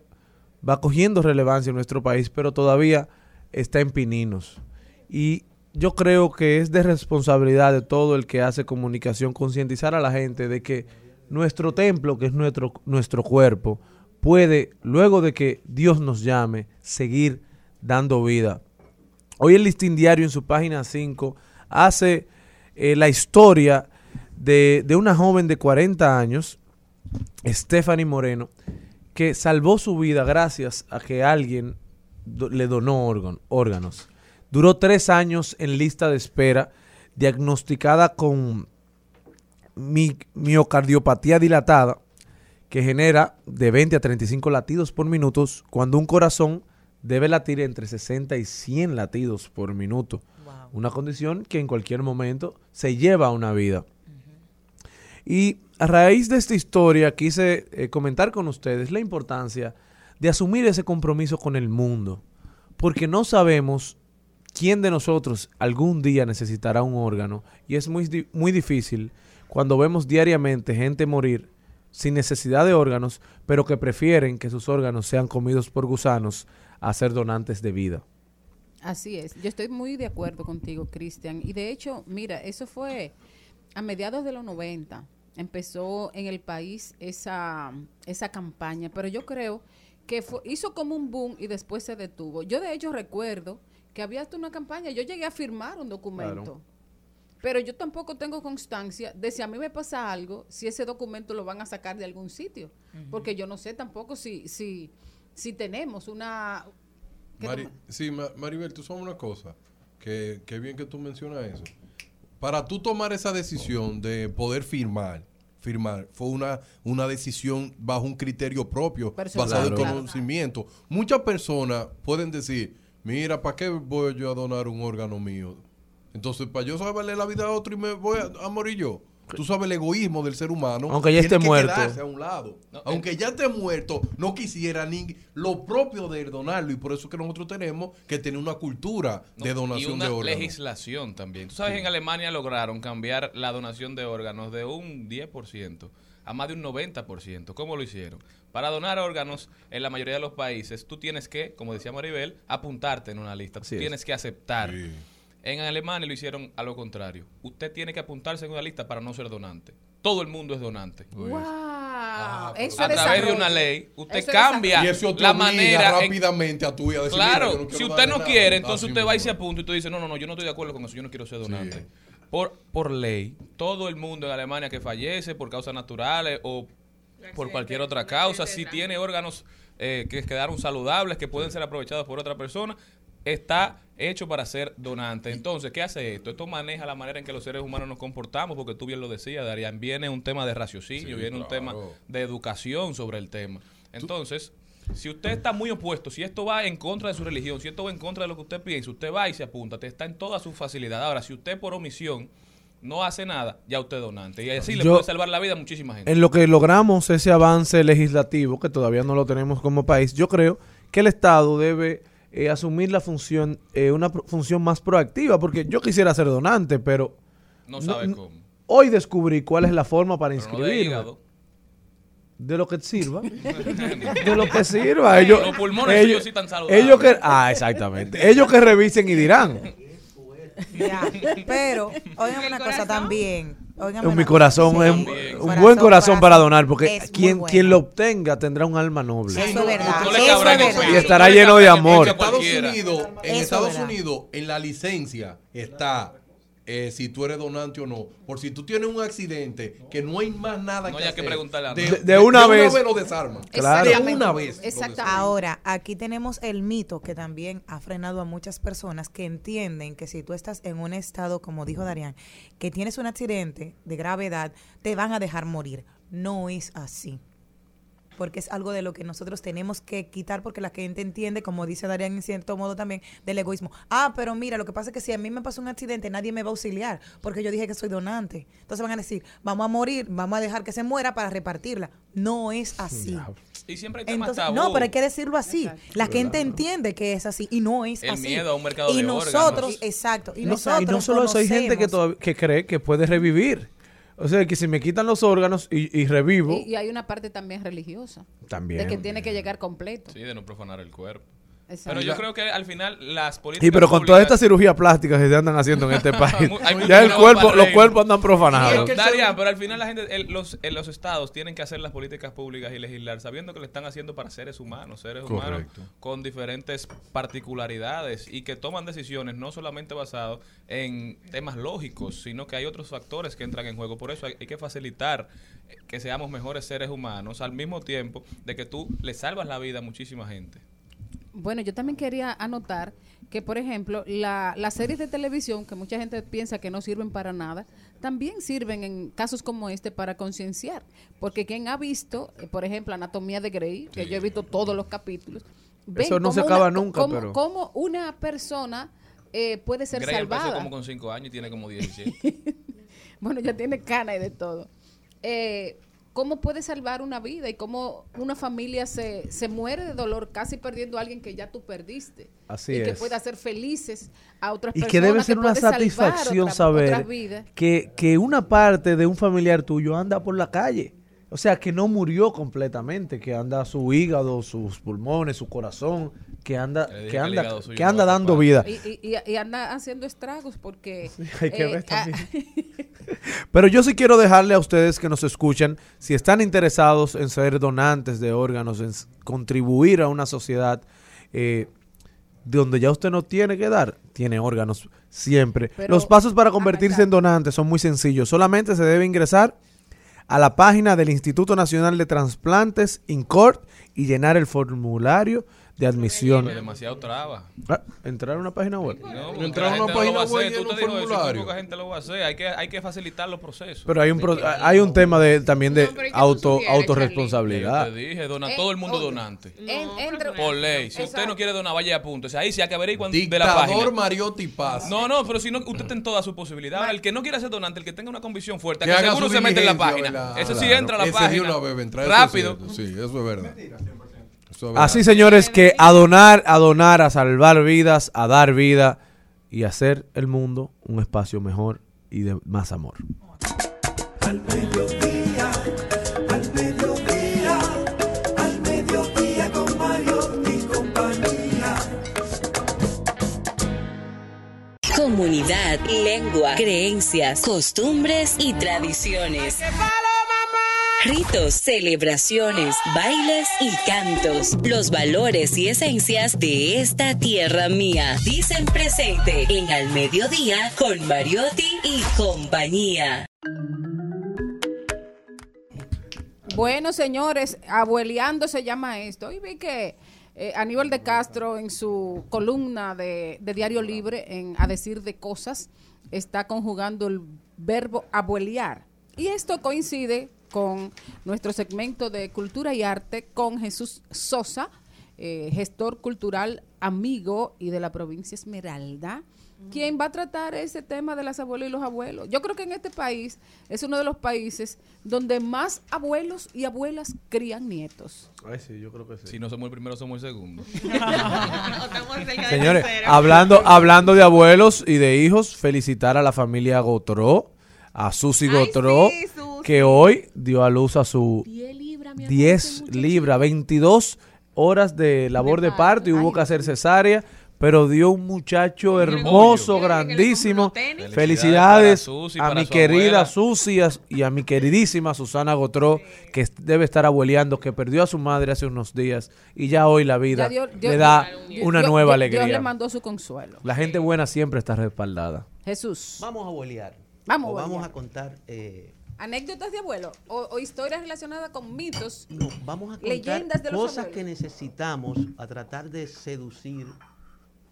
va cogiendo relevancia en nuestro país, pero todavía está en pininos. Y yo creo que es de responsabilidad de todo el que hace comunicación concientizar a la gente de que nuestro templo, que es nuestro, nuestro cuerpo, puede, luego de que Dios nos llame, seguir dando vida. Hoy el Listín Diario en su página 5 hace eh, la historia de, de una joven de 40 años, Stephanie Moreno, que salvó su vida gracias a que alguien do- le donó órgan- órganos. Duró tres años en lista de espera, diagnosticada con mi- miocardiopatía dilatada, que genera de 20 a 35 latidos por minuto, cuando un corazón debe latir entre 60 y 100 latidos por minuto. Una condición que en cualquier momento se lleva a una vida. Y a raíz de esta historia quise eh, comentar con ustedes la importancia de asumir ese compromiso con el mundo, porque no sabemos quién de nosotros algún día necesitará un órgano y es muy, muy difícil cuando vemos diariamente gente morir sin necesidad de órganos, pero que prefieren que sus órganos sean comidos por gusanos a ser donantes de vida. Así es. Yo estoy muy de acuerdo contigo, Cristian. Y de hecho, mira, eso fue a mediados de los 90. Empezó en el país esa, esa campaña, pero yo creo que fue- hizo como un boom y después se detuvo. Yo de hecho recuerdo que había hasta una campaña, yo llegué a firmar un documento. Claro. Pero yo tampoco tengo constancia de si a mí me pasa algo, si ese documento lo van a sacar de algún sitio. Porque yo no sé tampoco si, si, si tenemos una... ¿qué Mari- toma- sí, Ma- Maribel, tú sabes una cosa, que, que bien que tú mencionas eso. Para tú tomar esa decisión de poder firmar, firmar, fue una, una decisión bajo un criterio propio, Personal. basado en conocimiento. Muchas personas pueden decir, mira, ¿para qué voy yo a donar un órgano mío? Entonces, para yo saberle la vida a otro y me voy a, a morir yo. Tú sabes el egoísmo del ser humano. Aunque ya esté que muerto. quedarse a un lado. Aunque ya esté muerto, no quisiera ni lo propio de donarlo. Y por eso que nosotros tenemos que tener una cultura de No, donación y una de órganos. legislación también. Tú sabes, en Alemania lograron cambiar la donación de órganos de un 10% a más de un 90%. ¿Cómo lo hicieron? Para donar órganos en la mayoría de los países, tú tienes que, como decía Maribel, apuntarte en una lista. Tú Así es. tienes que aceptar. En Alemania lo hicieron a lo contrario. Usted tiene que apuntarse en una lista para no ser donante. Todo el mundo es donante. ¡Wow! a eso través de una ley, usted Eso cambia Y eso te la manera en- rápidamente a tú y a decir, Claro, no si usted no nada. quiere, entonces usted va y se apunta y tú dices, no, no, no, yo no estoy de acuerdo con eso, yo no quiero ser donante. Por, por ley, todo el mundo en Alemania que fallece por causas naturales o por cualquier otra causa, si tiene órganos eh, que quedaron saludables, que pueden ser aprovechados por otra persona, está hecho para ser donante. Entonces, ¿qué hace esto? Esto maneja la manera en que los seres humanos nos comportamos, porque tú bien lo decías, Darían, viene un tema de raciocinio, Sí, viene un tema de educación sobre el tema. Entonces, si usted está muy opuesto, si esto va en contra de su religión, si esto va en contra de lo que usted piensa, usted va y se apunta, te está en toda su facilidad. Ahora, si usted por omisión no hace nada, ya usted es donante. Y así le Yo- puede salvar la vida a muchísima gente. En lo que logramos ese avance legislativo, que todavía no lo tenemos como país, yo creo que el Estado debe eh, asumir la función, eh, una pro- función más proactiva, porque yo quisiera ser donante, pero No sabe no- cómo. hoy descubrí cuál es la forma para Pero no de inscribirme. hígado. De lo que sirva. de lo que sirva. Ellos, Los pulmones ellos, suyos sí están saludables. ellos que, ah, exactamente. Ellos que revisen y dirán. Ya, Pero, óigame una cosa también. Óigame mi corazón Sí. es un, un buen corazón para donar, porque quien, bueno. quien lo obtenga tendrá un alma noble. Eso es verdad. no le eso cabrá es en verdad. Y estará lleno de amor. En Estados. Unidos, en Estados. Unidos, en la licencia está eh, si tú eres donante o no. Por si tú tienes un accidente, que no hay más nada No que hay que preguntarle a de. De- de una vez. lo desarman. Claro. De una vez. Exactamente. Ahora, aquí tenemos el mito que también ha frenado a muchas personas que entienden que si tú estás en un estado, como dijo Darían, que tienes un accidente de gravedad, te van a dejar morir. No es así. Porque es algo de lo que nosotros tenemos que quitar porque la gente entiende, como dice Darían en cierto modo también, del egoísmo. Ah, pero mira, lo que pasa es que si a mí me pasó un accidente, nadie me va a auxiliar porque yo dije que soy donante. Entonces van a decir, vamos a morir, vamos a dejar que se muera para repartirla. No es así. Y siempre hay temas Entonces, tabú. no, pero hay que decirlo así. La gente entiende que es así y no es El así. miedo a un mercado y de nosotros, órganos. exacto, y No, nosotros y no solo eso, hay gente que, que cree que puede revivir. O sea, que si me quitan los órganos y, y revivo, Y, y hay una parte también religiosa. También. De que tiene que llegar completo. Sí, de no profanar el cuerpo. Exacto. Pero yo creo que al final las políticas Sí, pero con públicas- todas estas cirugías plásticas que se andan haciendo en este país, ya el cuerpo, los cuerpos andan profanados. Daria, pero al final la gente, el- los, el- los estados tienen que hacer las políticas públicas y legislar sabiendo que lo están haciendo para seres humanos, seres humanos con diferentes particularidades y que toman decisiones no solamente basadas en temas lógicos, sino que hay otros factores que entran en juego. Por eso hay, hay que facilitar eh, que seamos mejores seres humanos al mismo tiempo de que tú le salvas la vida a muchísima gente. Bueno, yo también quería anotar que, por ejemplo, la- las series de televisión, que mucha gente piensa que no sirven para nada, también sirven en casos como este para concienciar. Porque quien ha visto, eh, por ejemplo, Anatomía de Grey, que yo he visto todos los capítulos, ven Eso no se acaba una- nunca, cómo- pero- cómo una persona eh, puede ser Grey empezó salvada. como con 5 años y tiene como 17. bueno, ya tiene cana y de todo. Eh, ¿Cómo puede salvar una vida y cómo una familia se, se muere de dolor casi perdiendo a alguien que ya tú perdiste? Así y que es. puede hacer felices a otras Y personas. que debe ser una satisfacción otra- saber que, que una parte de un familiar tuyo anda por la calle. O sea, que no murió completamente, que anda su hígado, sus pulmones, su corazón, que anda, que anda, que anda dando vida. Y, y- y- y anda haciendo estragos porque... hay que eh, ver ah, Pero yo sí quiero dejarle a ustedes que nos escuchan, si están interesados en ser donantes de órganos, en contribuir a una sociedad eh, donde ya usted no tiene que dar, tiene órganos siempre. Pero- Los pasos para convertirse en donante son muy sencillos. Solamente se debe ingresar a la página del Instituto Nacional de Transplantes, INCORT, y llenar el formulario de admisión. Pero demasiado traba. Ah, entrar a una página web. No, Entrar entrar a una página web y un eso, formulario. poca gente lo va a hacer. Hay que, hay que facilitar los procesos. Pero hay un pro- hay un tema de también de pero ¿y qué tú auto autorresponsabilidad. Yo te dije, dona Eh, todo el mundo donante. en- Por ley. Si usted no quiere donar, vaya a punto. O sea, ahí sí hay que averiguar de la página. Mariotti Paz. No, no, pero si no, usted está en toda su posibilidad. Ahora, el que no quiera ser donante, el que tenga una convicción fuerte, Que que seguro se mete en la página. Ese sí Claro. entra a la página. eso Rápido. Sí, eso es verdad. Verdad. Así, señores, que a donar, a donar, a salvar vidas, a dar vida y hacer el mundo un espacio mejor y de más amor. Al mediodía, al mediodía, al mediodía con Mario y compañía. Comunidad, lengua, creencias, costumbres y tradiciones. Ritos, celebraciones, bailes y cantos. Los valores y esencias de esta tierra mía. Dicen presente en Al Mediodía con Mariotti y compañía. Bueno, señores, abueleando se llama esto. Y vi que eh, Aníbal de Castro en su columna de, de Diario Libre, en A decir de cosas, está conjugando el verbo abuelear. Y esto coincide con nuestro segmento de cultura y arte con Jesús Sosa, eh, gestor cultural amigo y de la provincia Esmeralda, quien va a tratar ese tema de las abuelas y los abuelos. Yo creo que en este país es uno de los países donde más abuelos y abuelas crían nietos. Ay, sí, yo creo que sí. Si no somos el primero, somos el segundo. Señores, hablando, hablando de abuelos y de hijos, felicitar a la familia Gotró, a Susi Gotró, que hoy dio a luz a su 10 libras, 22 horas de labor de parto y hubo que hacer cesárea pero dio un muchacho hermoso, grandísimo. Felicidades a mi querida Susi y a mi queridísima Susana Gotró, que debe estar abueleando, que perdió a su madre hace unos días y ya hoy la vida le da una nueva alegría. Dios le mandó su consuelo. La gente buena siempre está respaldada. Jesús. Vamos a abuelear. Vamos, a vamos a contar eh, ¿Anécdotas de abuelo o, o historias relacionadas con mitos? No, vamos a contar leyendas de los cosas abuelos. que necesitamos a tratar de seducir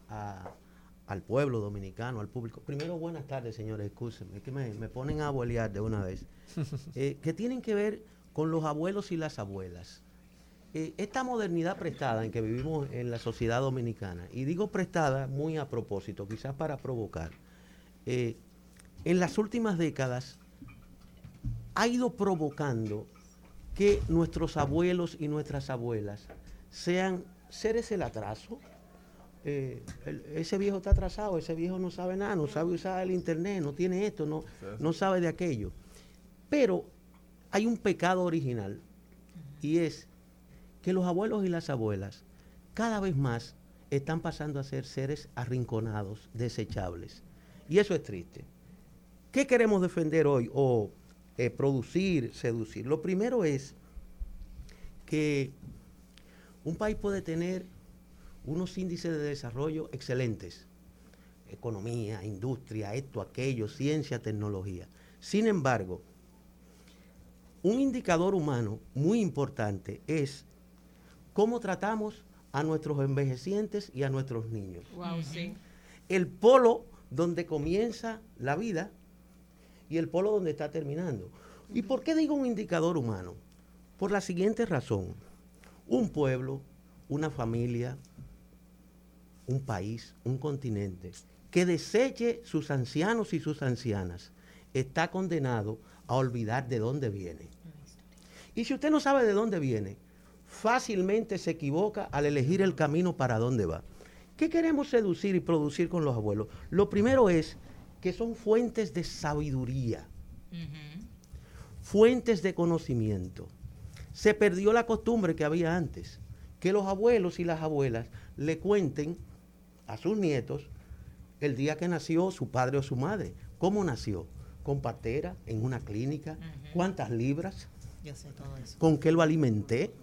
a- al pueblo dominicano, al público. Primero, buenas tardes, señores, escúsenme, es que me, me ponen a abuelear de una vez. Eh, que tienen que ver con los abuelos y las abuelas. Eh, esta modernidad prestada en que vivimos en la sociedad dominicana, y digo prestada muy a propósito, quizás para provocar, eh, en las últimas décadas ha ido provocando que nuestros abuelos y nuestras abuelas sean seres del atraso. Eh, el- ese viejo está atrasado, ese viejo no sabe nada, no sabe usar el internet, no tiene esto, no, no sabe de aquello. Pero hay un pecado original y es que los abuelos y las abuelas cada vez más están pasando a ser seres arrinconados, desechables. Y eso es triste. ¿Qué queremos defender hoy eh, producir, seducir? Lo primero es que un país puede tener unos índices de desarrollo excelentes. Economía, industria, esto, aquello, ciencia, tecnología. Sin embargo, un indicador humano muy importante es cómo tratamos a nuestros envejecientes y a nuestros niños. Wow, sí. El polo donde comienza la vida y el polo donde está terminando. ¿Y por qué digo un indicador humano? Por la siguiente razón. Un pueblo, una familia, un país, un continente, que deseche sus ancianos y sus ancianas, está condenado a olvidar de dónde viene. Y si usted no sabe de dónde viene, fácilmente se equivoca al elegir el camino para dónde va. ¿Qué queremos seducir y producir con los abuelos? Lo primero es que son fuentes de sabiduría, fuentes de conocimiento. Se perdió la costumbre que había antes, que los abuelos y las abuelas le cuenten a sus nietos el día que nació su padre o su madre. ¿Cómo nació? ¿Con partera? ¿En una clínica? ¿Cuántas libras? Yo sé todo eso. ¿Con qué lo alimenté?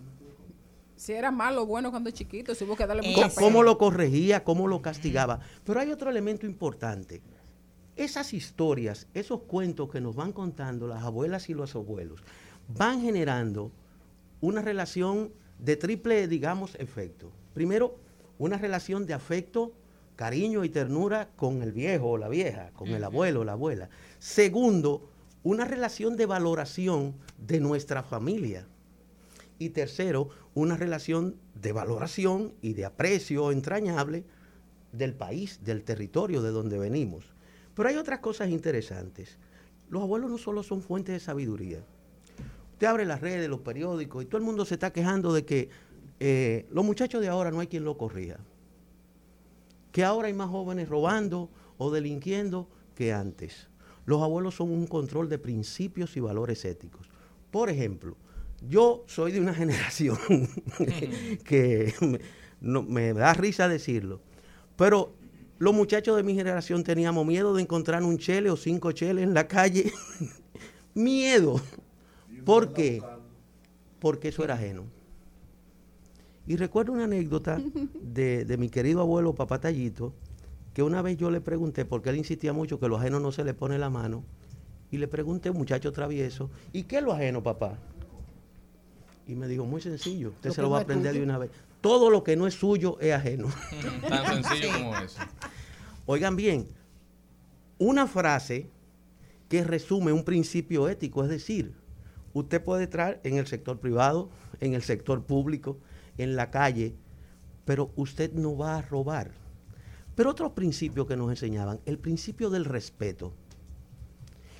Si era malo o bueno cuando chiquito, si hubo que darle mucha ¿Cómo, pena. lo corregía? ¿Cómo lo castigaba? Pero hay otro elemento importante. Esas historias, esos cuentos que nos van contando las abuelas y los abuelos, van generando una relación de triple, digamos, efecto. Primero, una relación de afecto, cariño y ternura con el viejo o la vieja, con el abuelo o la abuela. Segundo, una relación de valoración de nuestra familia. Y tercero, una relación de valoración y de aprecio entrañable del país, del territorio de donde venimos. Pero hay otras cosas interesantes. Los abuelos no solo son fuentes de sabiduría. Usted abre las redes, los periódicos y todo el mundo se está quejando de que eh, los muchachos de ahora no hay quien lo corrija. Que ahora hay más jóvenes robando o delinquiendo que antes. Los abuelos son un control de principios y valores éticos. Por ejemplo, yo soy de una generación que me, no- me da risa decirlo, pero los muchachos de mi generación teníamos miedo de encontrar un chele o cinco cheles en la calle. miedo. ¿Por qué? Porque eso era ajeno. Y recuerdo una anécdota de, de mi querido abuelo Papá Tallito, que una vez yo le pregunté, porque él insistía mucho que lo ajeno no se le pone la mano, y le pregunté muchacho travieso, ¿y qué es lo ajeno, papá? Y me dijo, muy sencillo, usted se lo va a aprender de una vez. Todo lo que no es suyo es ajeno. Tan sencillo como eso. Oigan bien, una frase que resume un principio ético, es decir, usted puede entrar en el sector privado, en el sector público, en la calle, pero usted no va a robar. Pero otro principio que nos enseñaban, el principio del respeto.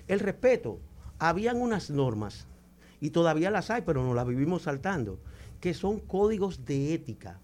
El respeto, habían unas normas, y todavía las hay, pero nos las vivimos saltando, que son códigos de ética.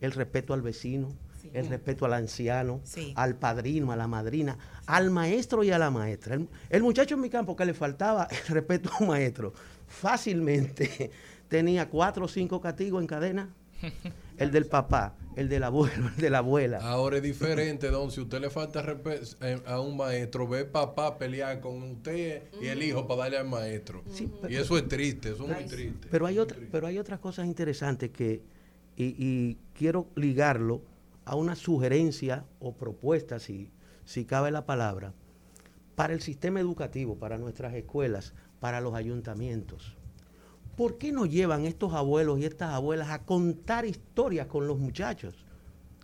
El respeto al vecino, el respeto al anciano, al padrino, a la madrina, al maestro y a la maestra. El, el, muchacho en mi campo que le faltaba el respeto a un maestro, fácilmente tenía cuatro o cinco castigos en cadena. El del papá, el del abuelo, el de la abuela. Ahora es diferente, don. Si usted le falta respeto eh, a un maestro, ve papá pelear con usted y el hijo para darle al maestro. y eso es triste, eso es muy triste. Pero hay, otra, pero hay otras cosas interesantes que, y, y quiero ligarlo a una sugerencia o propuesta, si, si cabe la palabra, para el sistema educativo, para nuestras escuelas, para los ayuntamientos. ¿Por qué no llevan estos abuelos y estas abuelas a contar historias con los muchachos?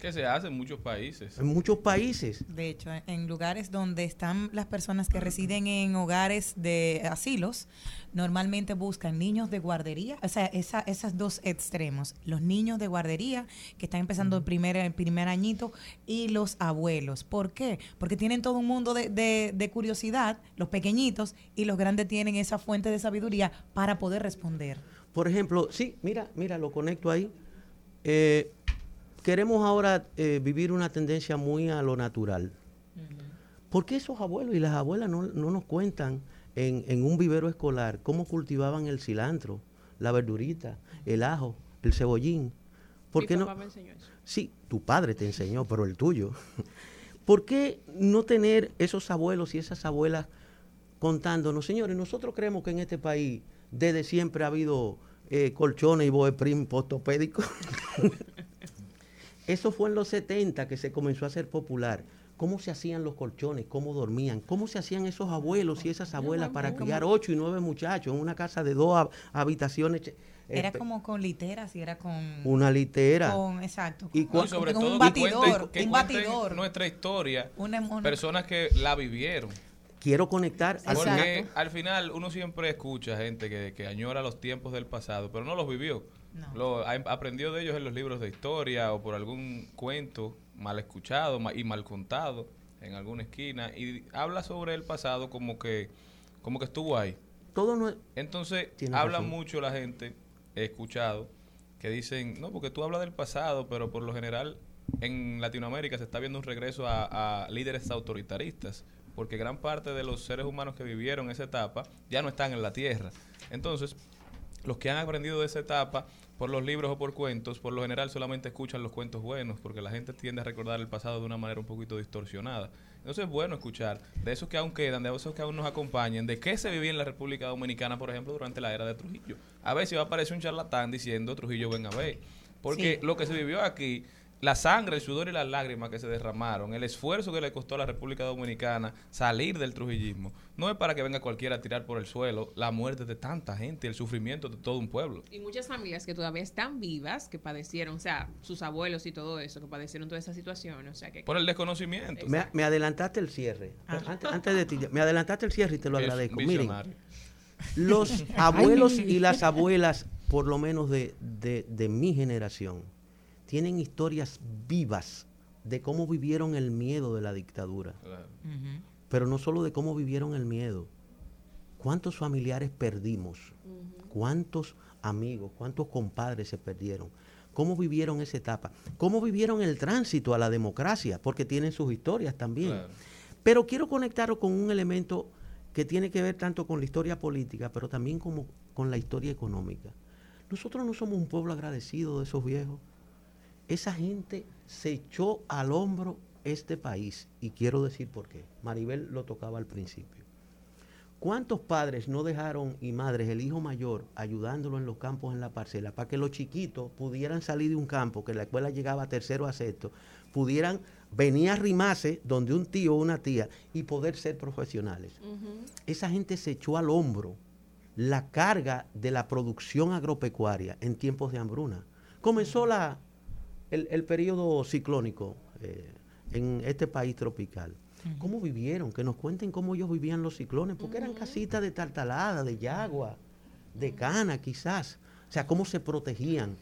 Que se hace en muchos países. En muchos países. De hecho, en lugares donde están las personas que residen en hogares de asilos, normalmente buscan niños de guardería, o sea, esa, esos dos extremos, los niños de guardería que están empezando el primer, el primer añito y los abuelos. ¿Por qué? Porque tienen todo un mundo de, de, de curiosidad, los pequeñitos, y los grandes tienen esa fuente de sabiduría para poder responder. Por ejemplo, sí, mira, mira, lo conecto ahí. Eh, queremos ahora eh, vivir una tendencia muy a lo natural. ¿Por qué esos abuelos y las abuelas no, no nos cuentan en, en, un vivero escolar cómo cultivaban el cilantro, la verdurita, el ajo, el cebollín? ¿Por Mi qué papá no? me enseñó eso. Sí, tu padre te enseñó, pero el tuyo. ¿Por qué no tener esos abuelos y esas abuelas contándonos, señores, nosotros creemos que en este país desde siempre ha habido eh, colchones y boeprim postopédicos? Eso fue en los 70 que se comenzó a hacer popular. ¿Cómo se hacían los colchones? ¿Cómo dormían? ¿Cómo se hacían esos abuelos y esas abuelas para criar ocho y nueve muchachos en una casa de dos hab- habitaciones? Era Espe- como con literas y era con... Una litera. Con, exacto. Y con, y sobre con todo un que batidor, cuenten- que un batidor. nuestra historia, Una- una- personas que la vivieron. Quiero conectar al Porque al final uno siempre escucha gente que, que añora los tiempos del pasado, pero no los vivió. Lo, ha- aprendió de ellos en los libros de historia o por algún cuento mal escuchado y mal contado en alguna esquina y habla sobre el pasado como que como que estuvo ahí. Todo no es- Entonces habla razón. mucho la gente, he escuchado, que dicen, no, porque tú hablas del pasado, pero por lo general en Latinoamérica se está viendo un regreso a, a líderes autoritaristas, porque gran parte de los seres humanos que vivieron esa etapa ya no están en la Tierra. Entonces, los que han aprendido de esa etapa por los libros o por cuentos, por lo general solamente escuchan los cuentos buenos, porque la gente tiende a recordar el pasado de una manera un poquito distorsionada. Entonces es bueno escuchar de esos que aún quedan, de esos que aún nos acompañen, de qué se vivía en la República Dominicana, por ejemplo, durante la era de Trujillo. A ver si va a aparecer un charlatán diciendo Trujillo ven a ver. Porque Sí. lo que se vivió aquí, la sangre, el sudor y las lágrimas que se derramaron, el esfuerzo que le costó a la República Dominicana salir del trujillismo, no es para que venga cualquiera a tirar por el suelo la muerte de tanta gente, el sufrimiento de todo un pueblo. Y muchas familias que todavía están vivas, que padecieron, o sea, sus abuelos y todo eso, que padecieron toda esa situación, o sea, que... Por el desconocimiento. Me, me adelantaste el cierre. Antes, antes de ti, me adelantaste el cierre y te lo Es agradezco. visionario. Miren, los abuelos y las abuelas, por lo menos de, de- de mi generación, tienen historias vivas de cómo vivieron el miedo de la dictadura. Pero no solo de cómo vivieron el miedo. ¿Cuántos familiares perdimos? ¿Cuántos amigos, cuántos compadres se perdieron? ¿Cómo vivieron esa etapa? ¿Cómo vivieron el tránsito a la democracia? Porque tienen sus historias también. Claro. Pero quiero conectarlo con un elemento que tiene que ver tanto con la historia política, pero también como con la historia económica. Nosotros no somos un pueblo agradecido de esos viejos. Esa gente se echó al hombro este país y quiero decir por qué. Maribel lo tocaba al principio. ¿Cuántos padres no dejaron y madres el hijo mayor ayudándolo en los campos en la parcela para que los chiquitos pudieran salir de un campo que la escuela llegaba a tercero a sexto, pudieran venir a rimarse donde un tío o una tía y poder ser profesionales? Esa gente se echó al hombro la carga de la producción agropecuaria en tiempos de hambruna. Comenzó la, el, el periodo ciclónico eh, en este país tropical. ¿Cómo vivieron? Que nos cuenten cómo ellos vivían los ciclones, porque eran casitas de tartalada, de yagua, de cana quizás. O sea, cómo se protegían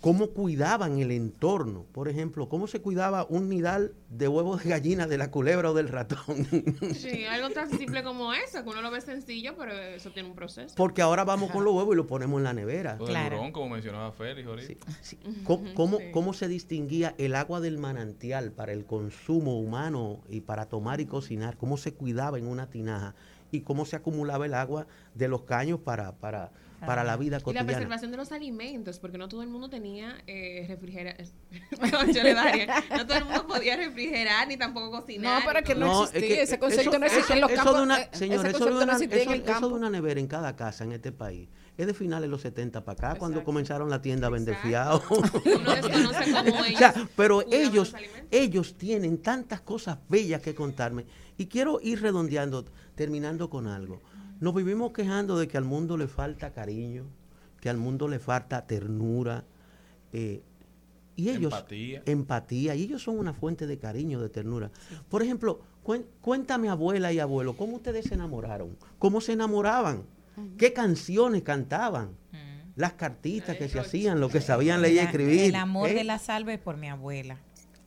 cómo cuidaban el entorno. Por ejemplo, cómo se cuidaba un nidal de huevos de gallina de la culebra o del ratón. Sí, algo tan simple como eso, que uno lo ve sencillo, pero eso tiene un proceso. Porque ahora vamos con los huevos y los ponemos en la nevera. O del hurón, como mencionaba Félix ahorita. ¿Cómo, cómo, cómo se distinguía el agua del manantial para el consumo humano y para tomar y cocinar? ¿Cómo se cuidaba en una tinaja? Y cómo se acumulaba el agua de los caños para, para, para la vida Y la cotidiana. preservación de los alimentos, porque no todo el mundo tenía eh, refrigerador. no todo el mundo podía refrigerar ni tampoco cocinar. No, pero y que no es que ese concepto eso- no existía en los eso campos. de una- eh, señor, ese eso de no una- en eso de una nevera en cada casa en este país es de finales de los 70 para acá, cuando comenzaron la tienda a vender fiado. Uno desconoce cómo O ellos sea, pero ellos, ellos tienen tantas cosas bellas que contarme. Y quiero ir redondeando, terminando con algo. Nos vivimos quejando de que al mundo le falta cariño, que al mundo le falta ternura. eh, y ellos, Empatía. empatía, y ellos son una fuente de cariño, de ternura. Por ejemplo, cuen- cuéntame abuela y abuelo, ¿cómo ustedes se enamoraron? ¿Cómo se enamoraban? ¿Qué canciones cantaban? Las cartitas que se hacían, lo que sabían leer y escribir. El amor ¿eh? de la salve es por mi abuela.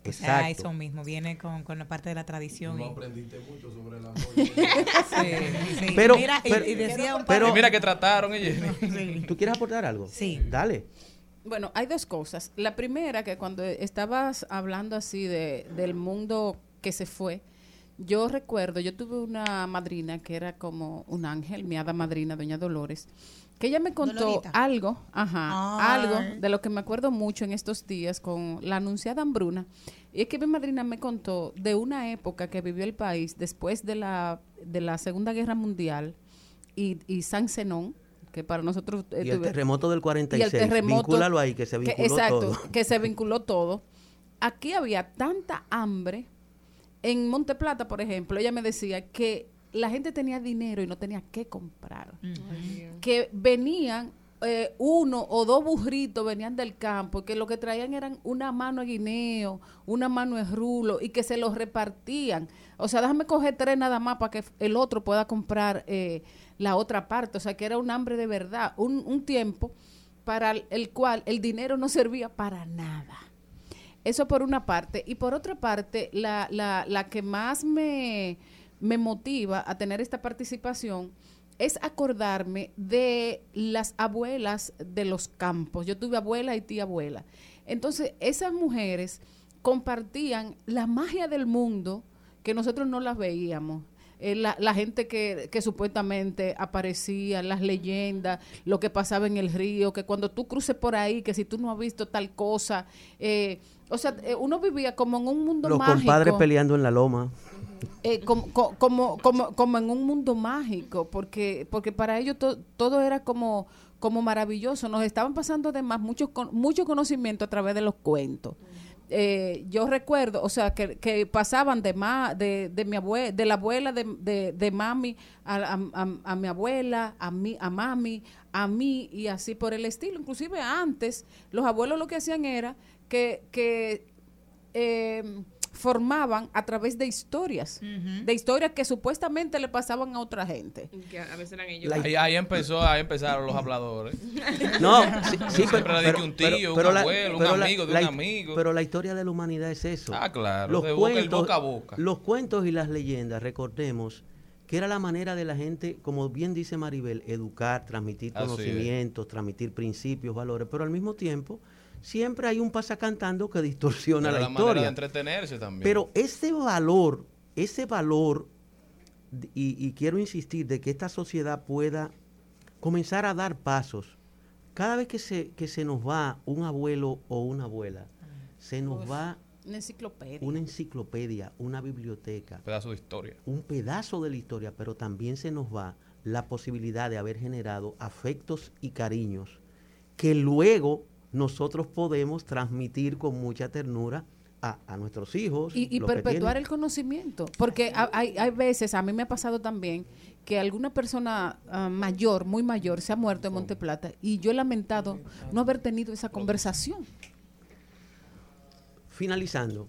O sea, Exacto. eso mismo, viene con, con la parte de la tradición. No y- aprendiste mucho sobre el amor. Sí, sí. Pero, Mira, y- pero- y decía un pero- y mira que trataron, ¿eh, Jenny? ¿Tú quieres aportar algo? Sí. Dale. Bueno, hay dos cosas. La primera, que cuando estabas hablando así de, del mundo que se fue, yo recuerdo, yo tuve una madrina que era como un ángel, mi hada madrina, doña Dolores, que ella me contó Dolorita. algo, ajá, Ay. algo de lo que me acuerdo mucho en estos días con la anunciada hambruna. Y es que mi madrina me contó de una época que vivió el país después de la, de la Segunda Guerra Mundial y, y San Zenón, que para nosotros... eh, Y el terremoto del 46. y el terremoto Vincúlalo ahí, que se vinculó exacto, todo. que se vinculó todo. Aquí había tanta hambre. En Monte Plata, por ejemplo, ella me decía que la gente tenía dinero y no tenía qué comprar. Que venían eh, uno o dos burritos venían del campo, que lo que traían eran una mano de guineo, una mano de rulo y que se los repartían. O sea, déjame coger tres nada más para que el otro pueda comprar eh, la otra parte. O sea, que era un hambre de verdad. Un, un tiempo para el- el cual el dinero no servía para nada. Eso por una parte. Y por otra parte, la, la, la que más me, me motiva a tener esta participación es acordarme de las abuelas de los campos. Yo tuve abuela y tía abuela. Entonces, esas mujeres compartían la magia del mundo que nosotros no las veíamos. Eh, la, la gente que, que supuestamente aparecía, las leyendas, lo que pasaba en el río, que cuando tú cruces por ahí, que si tú no has visto tal cosa, eh, o sea, eh, uno vivía como en un mundo Los mágico. compadres peleando en la loma. Eh, como, co- como, como, como en un mundo mágico, porque, porque para ellos to- todo era como, como maravilloso. Nos estaban pasando además mucho, mucho conocimiento a través de los cuentos. Eh, yo recuerdo, o sea, que, que pasaban de ma, de, de mi abue, de la abuela de, de, mami a, a- a- a mi abuela, a mí, a mami, a mí y así por el estilo. Inclusive antes, los abuelos lo que hacían era que, que eh, formaban a través de historias, de historias que supuestamente le pasaban a otra gente. Que a veces eran ellos. Ahí, ahí empezó, ahí empezaron los habladores. No, sí, sí, Siempre le dije un tío, un la- abuelo, un pero la- amigo de la- un amigo. Pero la historia de la humanidad es eso. Ah, claro, Los de cuentos, boca a boca. Los cuentos y las leyendas, recordemos que era la manera de la gente, como bien dice Maribel, educar, transmitir Así es. conocimientos, transmitir principios, valores, pero al mismo tiempo siempre hay un pasacantando que distorsiona la, la manera historia. de entretenerse también. Pero ese valor, ese valor, y, y quiero insistir, de que esta sociedad pueda comenzar a dar pasos. Cada vez que se, que se nos va un abuelo o una abuela, se nos Uf, va Una enciclopedia. una enciclopedia, una biblioteca, pedazo de historia. un pedazo de la historia, pero también se nos va la posibilidad de haber generado afectos y cariños que luego nosotros podemos transmitir con mucha ternura a, nuestros hijos. Y, perpetuar el conocimiento. Porque hay, hay veces, a mí me ha pasado también, que alguna persona ah, mayor, muy mayor, se ha muerto en Monteplata y yo he lamentado no haber tenido esa conversación. Finalizando,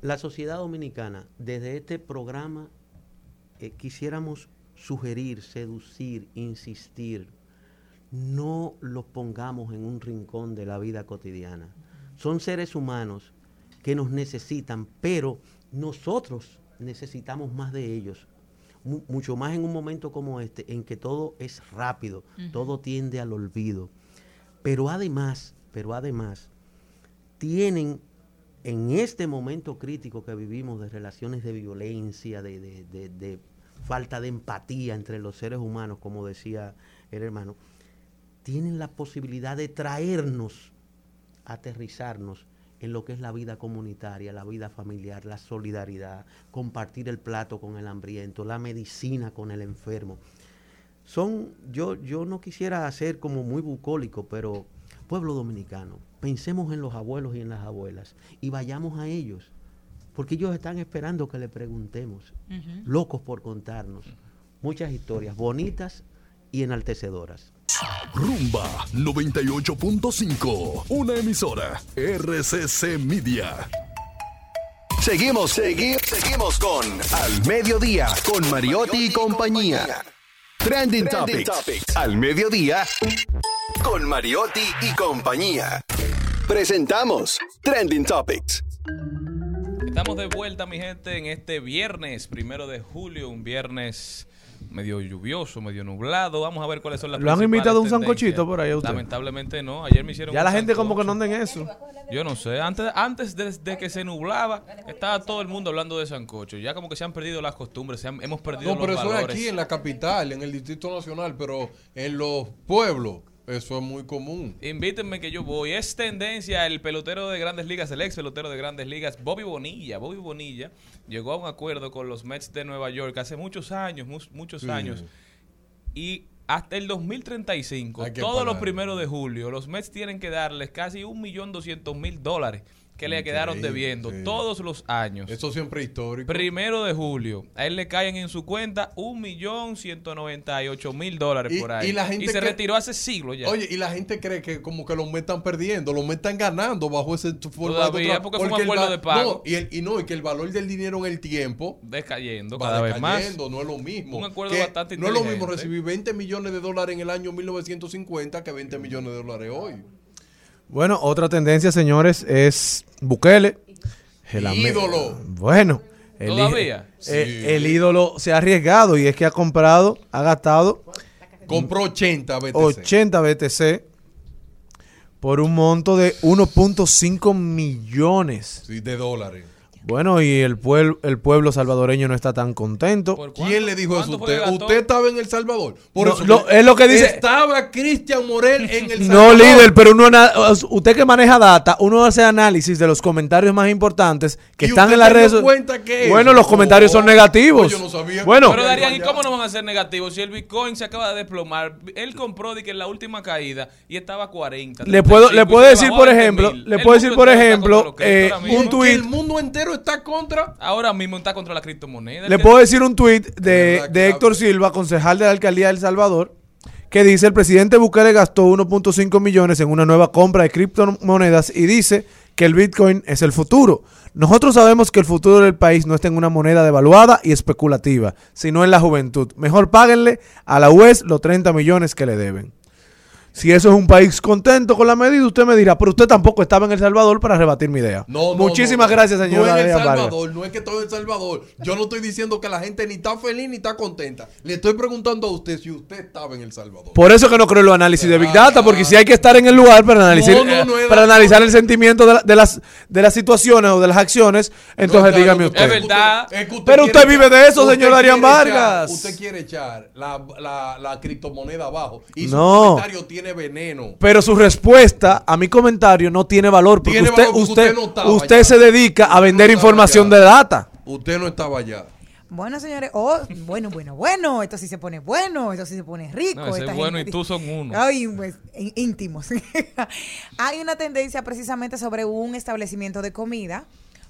la sociedad dominicana, desde este programa, eh, quisiéramos sugerir, seducir, insistir, no los pongamos en un rincón de la vida cotidiana. Son seres humanos que nos necesitan, pero nosotros necesitamos más de ellos mucho más en un momento como este, en que todo es rápido, todo tiende al olvido. Pero además, pero además, tienen en este momento crítico que vivimos de relaciones de violencia, de, de falta de empatía entre los seres humanos, como decía el hermano, tienen la posibilidad de traernos, aterrizarnos en lo que es la vida comunitaria, la vida familiar, la solidaridad, compartir el plato con el hambriento, la medicina con el enfermo. Son, yo, yo no quisiera ser como muy bucólico, pero pueblo dominicano, pensemos en los abuelos y en las abuelas y vayamos a ellos, porque ellos están esperando que le preguntemos, locos por contarnos muchas historias bonitas y enaltecedoras. Rumba 98.5, una emisora RCC Media. Seguimos, seguimos, seguimos con Al Mediodía, con Mariotti y compañía. Trending, Topics. Al Mediodía, con Mariotti y compañía. Presentamos Trending Topics. Estamos de vuelta, mi gente, en este viernes, primero de julio, un viernes medio lluvioso, medio nublado. Vamos a ver cuáles son las ¿Lo han invitado a un sancochito por ahí a usted? Lamentablemente no. Ayer me hicieron Ya la gente como que no anda en eso. Yo no sé. Antes, antes de, que se nublaba, estaba todo el mundo hablando de sancocho. Ya como que se han perdido las costumbres, hemos perdido no, pero eso es aquí en la capital, en el Distrito Nacional, pero en los pueblos eso es muy común. Invítenme que yo voy. Es tendencia el pelotero de grandes ligas, el ex pelotero de grandes ligas, Bobby Bonilla. Bobby Bonilla llegó a un acuerdo con los Mets de Nueva York hace muchos años, muchos años. Y hasta el 2035, todos los primeros de julio, los Mets tienen que darles casi un millón doscientos mil dólares que le quedaron debiendo todos los años. Eso siempre histórico. Primero de julio. A él le caen en su cuenta un millón ciento noventa y ocho mil dólares por ahí. Y, se retiró hace siglos ya. Oye, y la gente cree que como que los metan perdiendo, los metan ganando bajo ese Todavía, porque, fue un acuerdo de pago. No, y, y, no, y que el valor del dinero en el tiempo... Descayendo cada vez más. no es lo mismo. Un acuerdo bastante No es lo mismo recibir 20 millones de dólares en el año 1950 que 20 millones de dólares hoy. Bueno, otra tendencia, señores, es Bukele. El ídolo. Bueno. El ¿Todavía? Eh, el ídolo se ha arriesgado y es que ha comprado, ha gastado. Compró 80 BTC. 80 BTC por un monto de 1.5 millones de dólares. Bueno, y el pueblo, el pueblo salvadoreño no está tan contento. ¿Quién le dijo eso a usted? ¿Usted estaba en El Salvador? Por eso es lo que dice. Estaba Cristian Morel en El Salvador. No, líder, pero uno, usted que maneja data, uno hace análisis de los comentarios más importantes que están en las redes. que bueno, los comentarios son negativos. yo no sabía bueno, pero Darían, ¿y cómo no van a ser negativos si el Bitcoin se acaba de desplomar? Él compró de que en la última caída y estaba a 40. Le puedo, le puedo decir, por ejemplo, le puedo decir, por ejemplo, eh, un tuit. El mundo entero está contra. Ahora mismo está contra la criptomoneda. Le puedo decir un tuit de, Héctor Silva, concejal de la alcaldía de El Salvador, que dice: el presidente Bukele gastó 1.5 millones en una nueva compra de criptomonedas y dice que el Bitcoin es el futuro. Nosotros sabemos que el futuro del país no está en una moneda devaluada y especulativa, sino en la juventud. Mejor páguenle a la UES los 30 millones que le deben. Si eso es un país contento con la medida, usted me dirá, pero usted tampoco estaba en El Salvador para rebatir mi idea. No, Muchísimas gracias, señor. No en El Salvador, no es que todo en El Salvador. Yo no estoy diciendo que la gente ni está feliz ni está contenta. Le estoy preguntando a usted si usted estaba en El Salvador. Por eso que no creo en los análisis de Big Data, porque si hay que estar en el lugar para analizar, para analizar el sentimiento de, las, de las situaciones o de las acciones, entonces dígame usted. Es verdad. pero usted vive de eso, señor Arián Vargas. usted quiere echar la, criptomoneda abajo y su comentario tiene veneno. Pero su respuesta a mi comentario no tiene valor porque usted, usted, usted, se dedica a vender información de data. Usted no estaba allá. Bueno, señores, oh, bueno, bueno, bueno, esto sí se pone bueno, esto sí se pone rico. No, ese es bueno gente y tú son uno. Ay, pues, íntimos. Hay una tendencia precisamente sobre un establecimiento de comida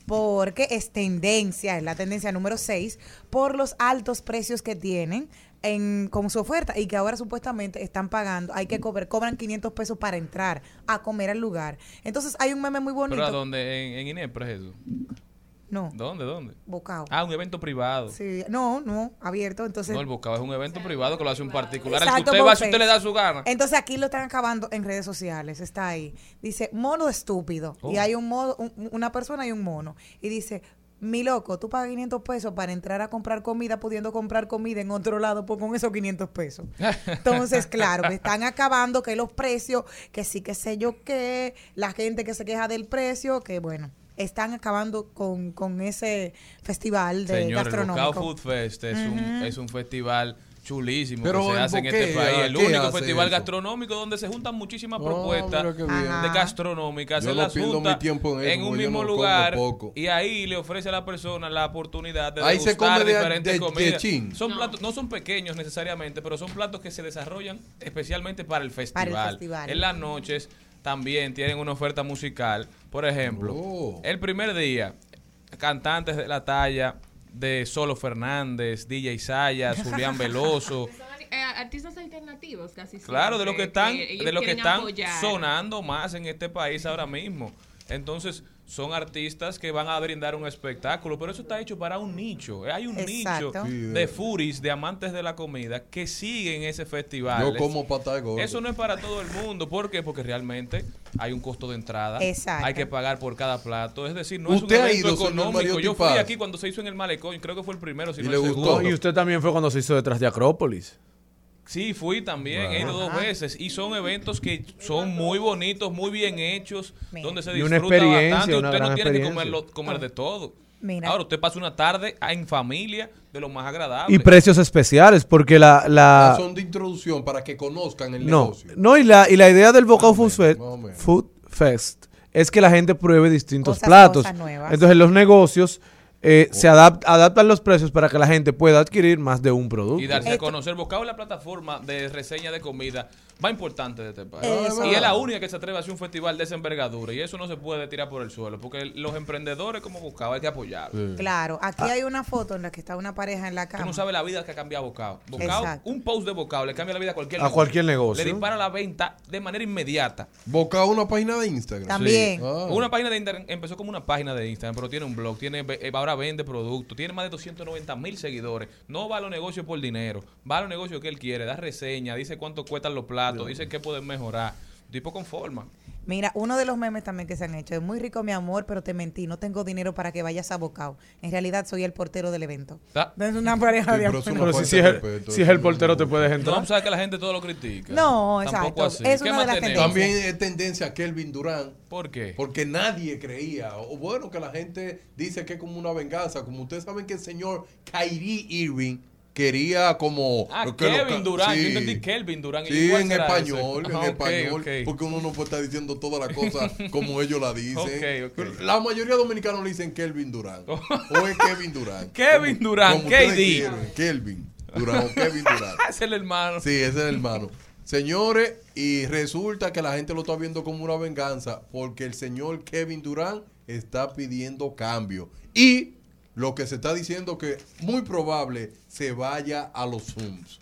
porque es tendencia, es la tendencia número 6, por los altos precios que tienen en, con su oferta y que ahora supuestamente están pagando, hay que cobrar, cobran 500 pesos para entrar a comer al lugar. Entonces hay un meme muy bonito. ¿Pero a dónde? ¿En, en es eso? No, ¿Dónde? ¿Dónde? Bocao. Ah, un evento privado. Sí, no, no, abierto, entonces... No, el Bocao es un evento privado que lo hace un particular. El Exacto, que usted va, si usted le da su gana. Entonces aquí lo están acabando en redes sociales, está ahí. Dice, mono estúpido. Oh. Y hay un modo, un- una persona y un mono. Y dice, mi loco, tú pagas 500 pesos para entrar a comprar comida pudiendo comprar comida en otro lado pues, con esos 500 pesos. Entonces, claro, me están acabando que los precios, que sí que sé yo qué, la gente que se queja del precio, que bueno, están acabando con, con ese festival de Señor, el gastronómico. Bocao Food Fest es, un, es un festival chulísimo Pero que se hace en este país. El ¿qué único festival eso? gastronómico donde se juntan muchísimas Oh, propuestas de gastronómicas. Yo Él no las pierdo junta mi tiempo en eso, un mismo no lugar poco. y ahí le ofrece a la persona la oportunidad de Ahí se come de- diferentes de- de comidas. chin. Son No. platos, no son pequeños necesariamente, pero son platos que se desarrollan especialmente para el festival. Para el festival. En las noches también tienen una oferta musical. Por ejemplo, Oh. el primer día, cantantes de la talla de Solo Fernández, DJ Sayas, Julián Veloso. Eh, artistas alternativos casi Claro, de los que están, de los que están apoyar. sonando más en este país ahora mismo. Entonces, son artistas que van a brindar un espectáculo, pero eso está hecho para un nicho. Eh, Hay un Exacto. nicho Sí, de furis, de amantes de la comida, que siguen ese festival. Yo como gordo. Eso no es para todo el mundo. ¿Por qué? Porque realmente hay un costo de entrada. Exacto. Hay que pagar por cada plato. Es decir, no es un ¿Usted ha evento económico. Yo fui aquí cuando se hizo en el Malecón. Creo que fue el primero, si ¿Y no le el gustó? segundo. Y usted también fue cuando se hizo detrás de Acrópolis. Sí, fui también, he ido dos veces y son eventos que son muy bonitos, muy bien hechos, Mira. donde se Y una disfruta experiencia, bastante. una Usted no tiene que comerlo- comer de todo. Mira. Ahora usted pasa una tarde en familia de lo más agradable. Y precios especiales, porque la... la Son de introducción para que conozcan el no, negocio. no y, la, y la idea del Bocao Food Fest. Food Fest es que la gente pruebe distintos Cosas- platos. cosas nuevas. Entonces los negocios eh, se adap- adaptan los precios para que la gente pueda adquirir más de un producto. y darse a conocer. Es la plataforma de reseña de comida más importante de este país. Eso. Y es la única que se atreve a hacer un festival de esa envergadura. Y eso no se puede tirar por el suelo, porque los emprendedores como Bocao hay que apoyarlos. Claro, aquí hay una foto en la que está una pareja en la Tú cama. no sabes la vida que ha cambiado Bocao. Bocao, Exacto. un post de Bocao le cambia la vida a cualquier A cualquier negocio. Le dispara la venta de manera inmediata. Boca una página de Instagram. También. Ah. Una página de Instagram, empezó como una página de Instagram, pero tiene un blog, tiene eh, ahora vende productos, tiene más de 290 mil seguidores. No va a los negocios por dinero, va a los negocios que él quiere, da reseña, dice cuánto cuestan los platos, dice qué pueden mejorar. Tipo con forma. Mira, uno de los memes también que se han hecho es muy rico mi amor, pero te mentí, no tengo dinero para que vayas a Bocao. En realidad soy el portero del evento. Ah. Es una pareja Sí, de pero eso amor. no Pero si, es el, respeto, si es eso el no- portero te puedes No, entrar. sabes que la gente todo lo critica. No, Tampoco exacto. así. Es ¿Qué una de las tenemos? También es tendencia a Kelvin Durán. ¿Por qué? Porque nadie creía, o bueno, que la gente dice que es como una venganza. Como ustedes saben que el señor Kyrie Irving quería como... Ah, que Kevin Durán. sí. Yo entendí Kelvin Durán. ¿Y Sí, en español, en Ah, español, porque uno no puede estar diciendo todas las cosas como ellos la dicen. La mayoría de dominicanos le dicen Kelvin Durán. o es Kevin Durán. Kevin Como- Durán, como KD. quieran, Kelvin Durán o Kevin Durán. es el hermano. Sí, es el hermano. Señores, y resulta que la gente lo está viendo como una venganza porque el señor Kevin Durán está pidiendo cambio. Y lo que se está diciendo que muy probable se vaya a los Zooms.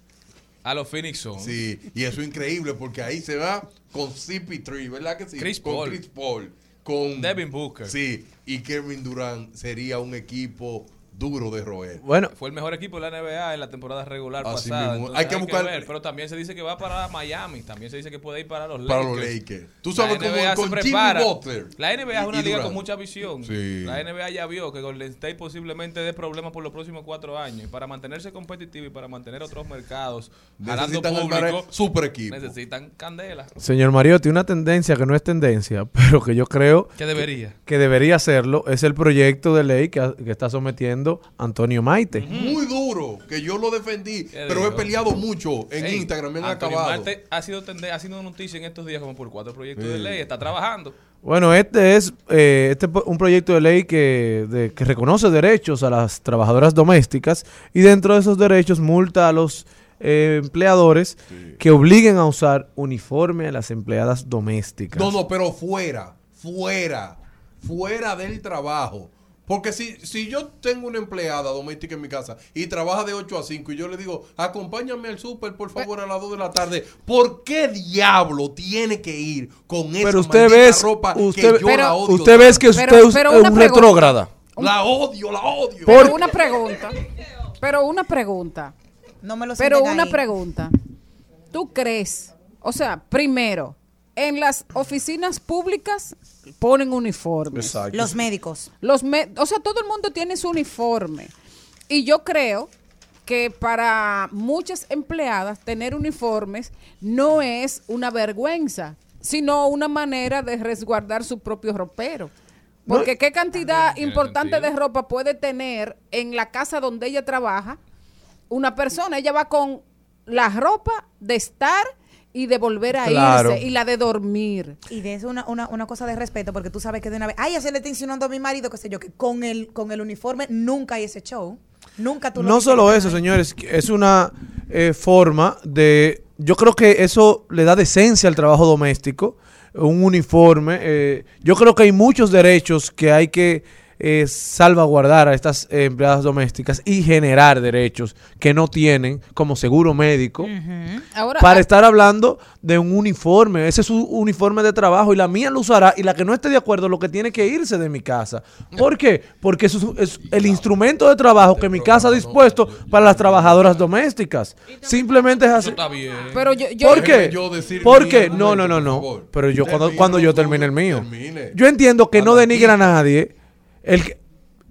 A los Phoenix Suns. Sí, y eso es increíble porque ahí se va con CP3, ¿verdad que sí? Chris con Paul. Chris Paul. Con Devin Booker. Sí, y Kevin Durant sería un equipo duro de roer. Bueno, Fue el mejor equipo de la NBA en la temporada regular Así pasada. Entonces Hay que buscar- ver, pero también se dice que va para Miami. También se dice que puede ir para los Para Lakers. los Lakers. Tú sabes La cómo NBA se con Jimmy prepara. Butler. La NBA es una y liga con mucha visión. Sí. La NBA ya vio que Golden State posiblemente dé problemas por los próximos cuatro años. Y para mantenerse competitivo y para mantener otros mercados, Necesitan público, super equipo. necesitan candela. señor Mariotti, una tendencia que no es tendencia, pero que yo creo Que debería. que debería hacerlo, es el proyecto de ley que, que está sometiendo Antonio Maite. Muy duro, que yo lo defendí, ¿Qué pero he peleado mucho en Ey, Instagram, me han Antonio acabado. Ha sido, tende- ha sido noticia en estos días como por cuatro proyectos Sí. de ley. Está trabajando. Bueno, este es eh, este un proyecto de ley que, de- que reconoce derechos a las trabajadoras domésticas y dentro de esos derechos multa a los eh, empleadores que obliguen a usar uniforme a las empleadas domésticas. No, no, pero fuera, fuera, fuera del trabajo. Porque si, si yo tengo una empleada doméstica en mi casa y trabaja de 8 a 5 y yo le digo, acompáñame al súper, por favor, a las 2 de la tarde, ¿por qué diablo tiene que ir con esa Pero usted maldita ve, ropa usted, que yo la odio usted ve que usted es es un retrógrada. La odio, la odio. Pero una pregunta. Pero una pregunta. No me lo Pero una ahí. pregunta. ¿Tú crees? O sea, primero, en las oficinas públicas ponen uniformes. Los médicos. Los me- o sea, todo el mundo tiene su uniforme. Y yo creo que para muchas empleadas tener uniformes no es una vergüenza, sino una manera de resguardar su propio ropero. Porque qué cantidad importante de ropa puede tener en la casa donde ella trabaja una persona. Ella va con la ropa de estar y de volver a Claro. irse y la de dormir. Y de eso una, una, una cosa de respeto, porque tú sabes que de una vez, ay, ese le está insinuando a mi marido, qué sé yo, que con el, con el uniforme nunca hay ese show. Nunca tú lo No solo eso, señores, es una eh, forma de... Yo creo que eso le da decencia al trabajo doméstico, un uniforme. eh, yo creo que hay muchos derechos que hay que eh, salvaguardar a estas eh, empleadas domésticas y generar derechos que no tienen, como seguro médico, Ahora, para estar hablando de un uniforme. Ese es su uniforme de trabajo y la mía lo usará y la que no esté de acuerdo lo que tiene que irse de mi casa. ¿Por qué? Porque eso es, es el instrumento de trabajo que mi casa ha dispuesto para las trabajadoras domésticas. Simplemente es así. está bien. Pero yo, yo- ¿Por qué? yo decir ¿Por mi qué? argumento, No, no, no, no. Pero yo cuando, cuando yo termine el mío. Yo entiendo que no denigra a nadie. El que-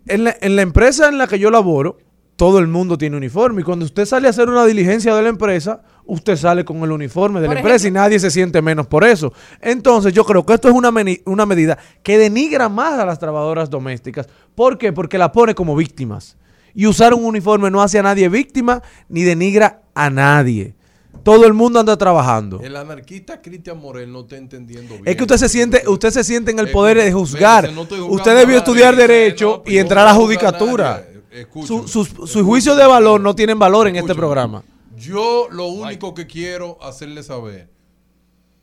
en, la, en la empresa en la que yo laboro, todo el mundo tiene uniforme. Y cuando usted sale a hacer una diligencia de la empresa, usted sale con el uniforme de Por la empresa y nadie se siente menos por eso. Entonces yo creo que esto es una, una medida que denigra más a las trabajadoras domésticas. ¿Por qué? Porque la pone como víctimas. Y usar un uniforme no hace a nadie víctima ni denigra a nadie. Todo el mundo anda trabajando. El anarquista Cristian Morel no está entendiendo bien. Es que usted se siente, usted se siente en el poder de juzgar. no Usted debió estudiar derecho y entrar a la judicatura. Escúchame, Su- sus sus juicios de valor no tienen valor en este programa. Yo lo único que quiero hacerle saber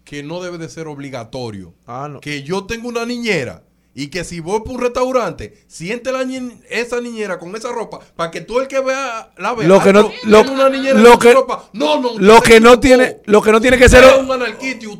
que no debe de ser obligatorio. Ah, Que yo tengo una niñera y que si voy por un restaurante, siente la ni- esa niñera con esa ropa para que todo el que vea la vea. Lo que no, Ah, lo, tiene una niñera lo que, ropa. No, no, lo que no tiene, lo que no tiene que ser,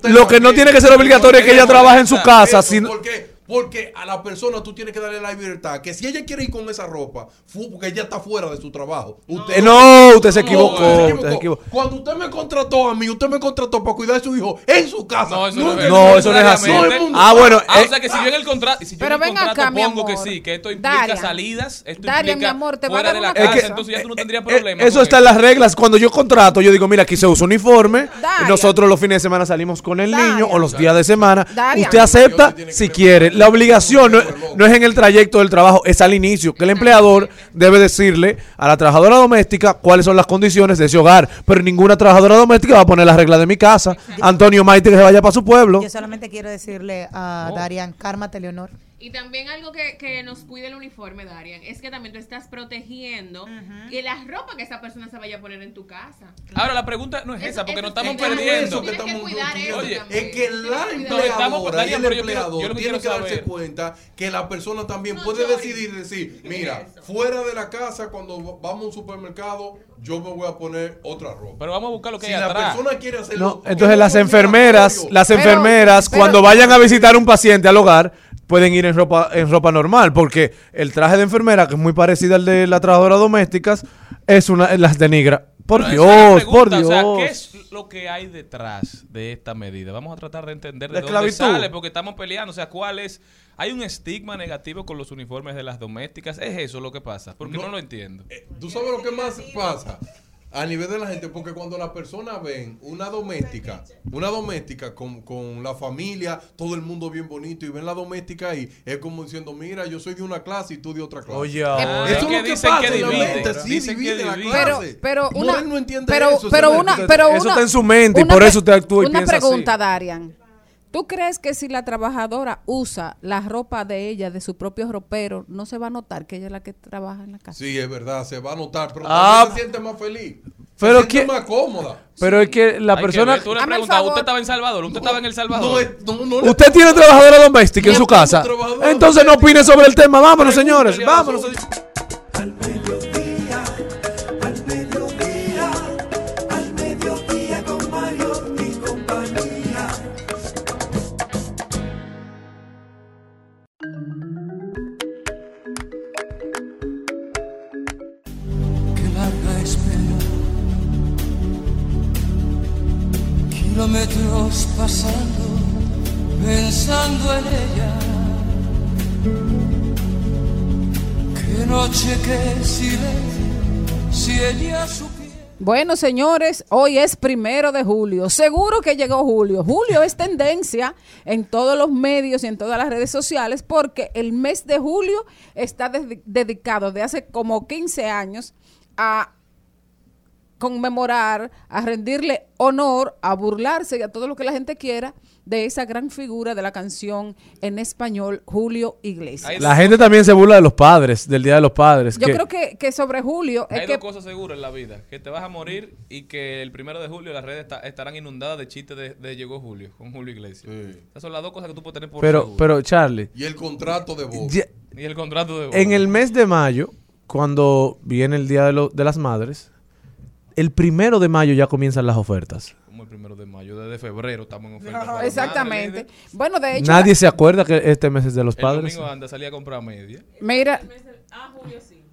lo que no tiene que ser obligatorio es que ella trabaje en su casa. Eso, sino- ¿Por qué? Porque a la persona tú tienes que darle la libertad. Que si ella quiere ir con esa ropa, porque ella está fuera de su trabajo. Usted Eh, no, usted se No, equivocó, usted se equivocó. Cuando usted me contrató a mí, usted me contrató para cuidar a su hijo en su casa. No, eso No, no, es No, eso no es así. Ah, bueno, Ah, eh, o sea que si yo en el si yo Pero en el ven contrato acá, pongo que amor. sí, que esto implica salidas, esto Darian, implica mi amor, te voy a fuera dar de la casa, entonces ya tú no tendrías Eh, problema. Eso está en las reglas. Cuando yo contrato, yo digo, mira, aquí se usa uniforme. Darian. Nosotros los fines de semana salimos con el niño o los días de semana. Usted acepta si quiere. La obligación no, no es en el trayecto del trabajo, es al inicio. Que el empleador debe decirle a la trabajadora doméstica cuáles son las condiciones de ese hogar. Pero ninguna trabajadora doméstica va a poner las reglas de mi casa. Antonio Maite que se vaya para su pueblo. Yo solamente quiero decirle a Darian, cármate, Leonor. Y también algo que, que nos cuide el uniforme, Darian, es que también tú estás protegiendo que la ropa que esa persona se vaya a poner en tu casa. Ahora la pregunta no es Eso- esa, porque nos estamos es que perdiendo. que estamos cuidar eso Oye. Es que la Tienes que cuidar. empleadora y el yo empleador yo que tienen que darse saber- cuenta que la persona también puede decidir decir, mira, fuera de la casa cuando vamos a un supermercado, yo me voy a poner otra ropa. Pero vamos a buscar lo que si hay la atrás. persona quiere hacerlo, No, que entonces las enfermeras, las enfermeras pero- cuando vayan a visitar un paciente al hogar pueden ir en ropa en ropa normal porque el traje de enfermera que es muy parecido al de la trabajadora domésticas es una las denigra. Por Pero esa es la Dios, pregunta, por Dios. O sea, ¿qué es lo que hay detrás de esta medida? Vamos a tratar de entender La de dónde esclavitud. sale, porque estamos peleando. O sea, ¿cuál es? ¿Hay un estigma negativo con los uniformes de las domésticas? ¿Es eso lo que pasa? Porque no, No. lo entiendo. ¿Tú sabes lo que más pasa? A nivel de la gente, porque cuando las personas ven una doméstica, una doméstica con, con la familia, todo el mundo bien bonito, y ven la doméstica ahí, es como diciendo, mira, yo soy de una clase y tú de otra clase. Oye, eso es es que lo que dicen pasa que en la divide. mente, sí, Dicen que divide la divide. Pero, clase. pero una, no entiende pero, eso, pero una, pero Eso una, está en su mente y por eso usted actúa y Una piensa así. pregunta, Darian. ¿Tú crees que si la trabajadora usa la ropa de ella, de su propio ropero, no se va a notar que ella es la que trabaja en la casa? Sí, es verdad, se va a notar, pero Ah, también se siente más feliz. pero se siente que- más cómoda. Pero es que la Hay que persona... ver, tú le favor. ¿usted estaba en Salvador? ¿Usted estaba en El Salvador? No, no, Usted tiene trabajadora doméstica en su casa. Entonces no opine sobre el tema. Vámonos, señores. Vámonos. Pasando, pensando en ella. Qué noche, qué silencio, si ella supiera. Bueno, señores, hoy es primero de julio. Seguro que llegó julio. Julio es tendencia en todos los medios y en todas las redes sociales porque el mes de julio está de- dedicado de hace como 15 años a conmemorar, a rendirle honor, a burlarse y a todo lo que la gente quiera de esa gran figura de la canción en español, Julio Iglesias. La gente también se burla de los padres, del Día de los Padres. Yo que- creo que, que sobre Julio es Hay que dos cosas seguras en la vida. Que te vas a morir y que el primero de julio las redes esta- estarán inundadas de chistes de, de Llegó Julio, con Julio Iglesias. Esas son las dos cosas que tú puedes tener por Pero, seguro. pero Charlie, Y el contrato de voz. ya- Y el contrato de en el mes de mayo, cuando viene el Día de, lo- de las Madres, el primero de mayo ya comienzan las ofertas. Como el primero de mayo, desde febrero estamos en oferta. para Exactamente. madre, Bueno, de hecho, Nadie se acuerda que este mes es de los El padres. domingo anda, salía a comprar media. Mira,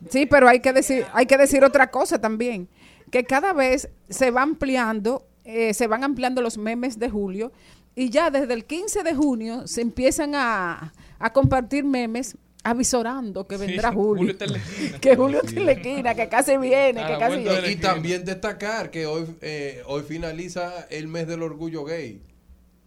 sí, pero hay que decir, hay que decir otra cosa también, que cada vez se va ampliando, eh, se van ampliando los memes de julio y ya desde el 15 de junio se empiezan a, a compartir memes avisorando que Sí, vendrá Julio julio, está en la esquina. que julio está en la esquina, que casi viene, A que casi viene. Y también destacar que hoy, eh, hoy finaliza el mes del orgullo gay.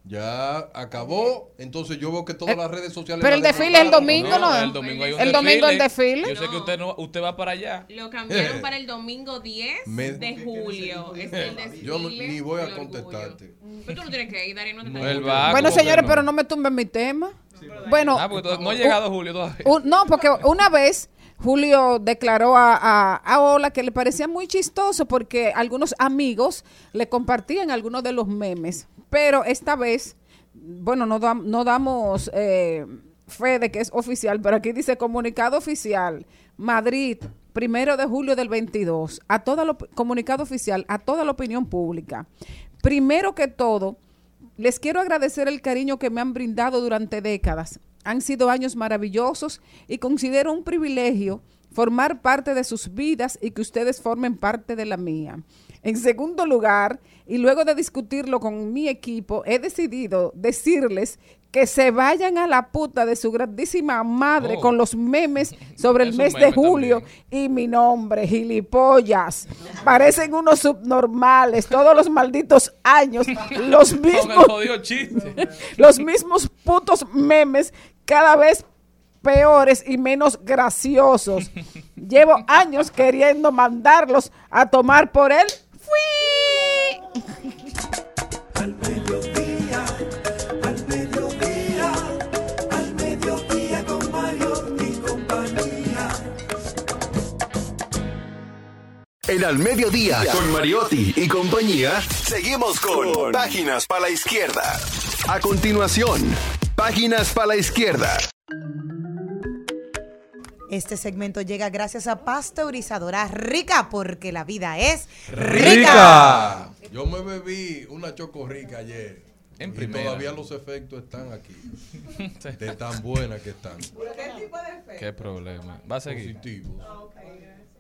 Ya acabó, entonces yo veo que todas Eh, las redes sociales... pero el desfile es el domingo, ¿no? El domingo hay un El domingo el desfile. Yo sé que usted no, usted va para allá. Lo cambiaron para el domingo 10 Me- de julio. Es el desfile. Yo no- ni voy a contestarte. Pero tú no tienes que ir, Darío, no te No, va. Bueno, ¿cómo que señores, no? pero no me tumben mi tema. Bueno, Ah, porque no ha llegado Julio todavía. No, porque una vez Julio declaró a, a, a Ola que le parecía muy chistoso porque algunos amigos le compartían algunos de los memes. Pero esta vez, bueno, no, no damos eh, fe de que es oficial, pero aquí dice comunicado oficial, Madrid, primero de julio del 22, a toda lo, comunicado oficial a toda la opinión pública. Primero que todo, les quiero agradecer el cariño que me han brindado durante décadas. Han sido años maravillosos y considero un privilegio formar parte de sus vidas y que ustedes formen parte de la mía. En segundo lugar, y luego de discutirlo con mi equipo, he decidido decirles que se vayan a la puta de su grandísima madre Oh. con los memes sobre el mes de julio y mi nombre, gilipollas. Parecen unos subnormales todos los malditos años, los mismos los mismos putos memes cada vez peores y menos graciosos. Llevo años queriendo mandarlos a tomar por él. ¡Fui! Al mediodía, al mediodía, al mediodía con Mario y compañía. En Al Mediodía, con Mariotti y compañía, seguimos con Páginas para la Izquierda. A continuación, Páginas para la Izquierda. Este segmento llega gracias a Pasteurizadora Rica, porque la vida es ¡Rica! Yo me bebí una choco rica ayer. En y primera. todavía los efectos están aquí. De tan buena que están. Qué problema. Va a seguir. Positivos.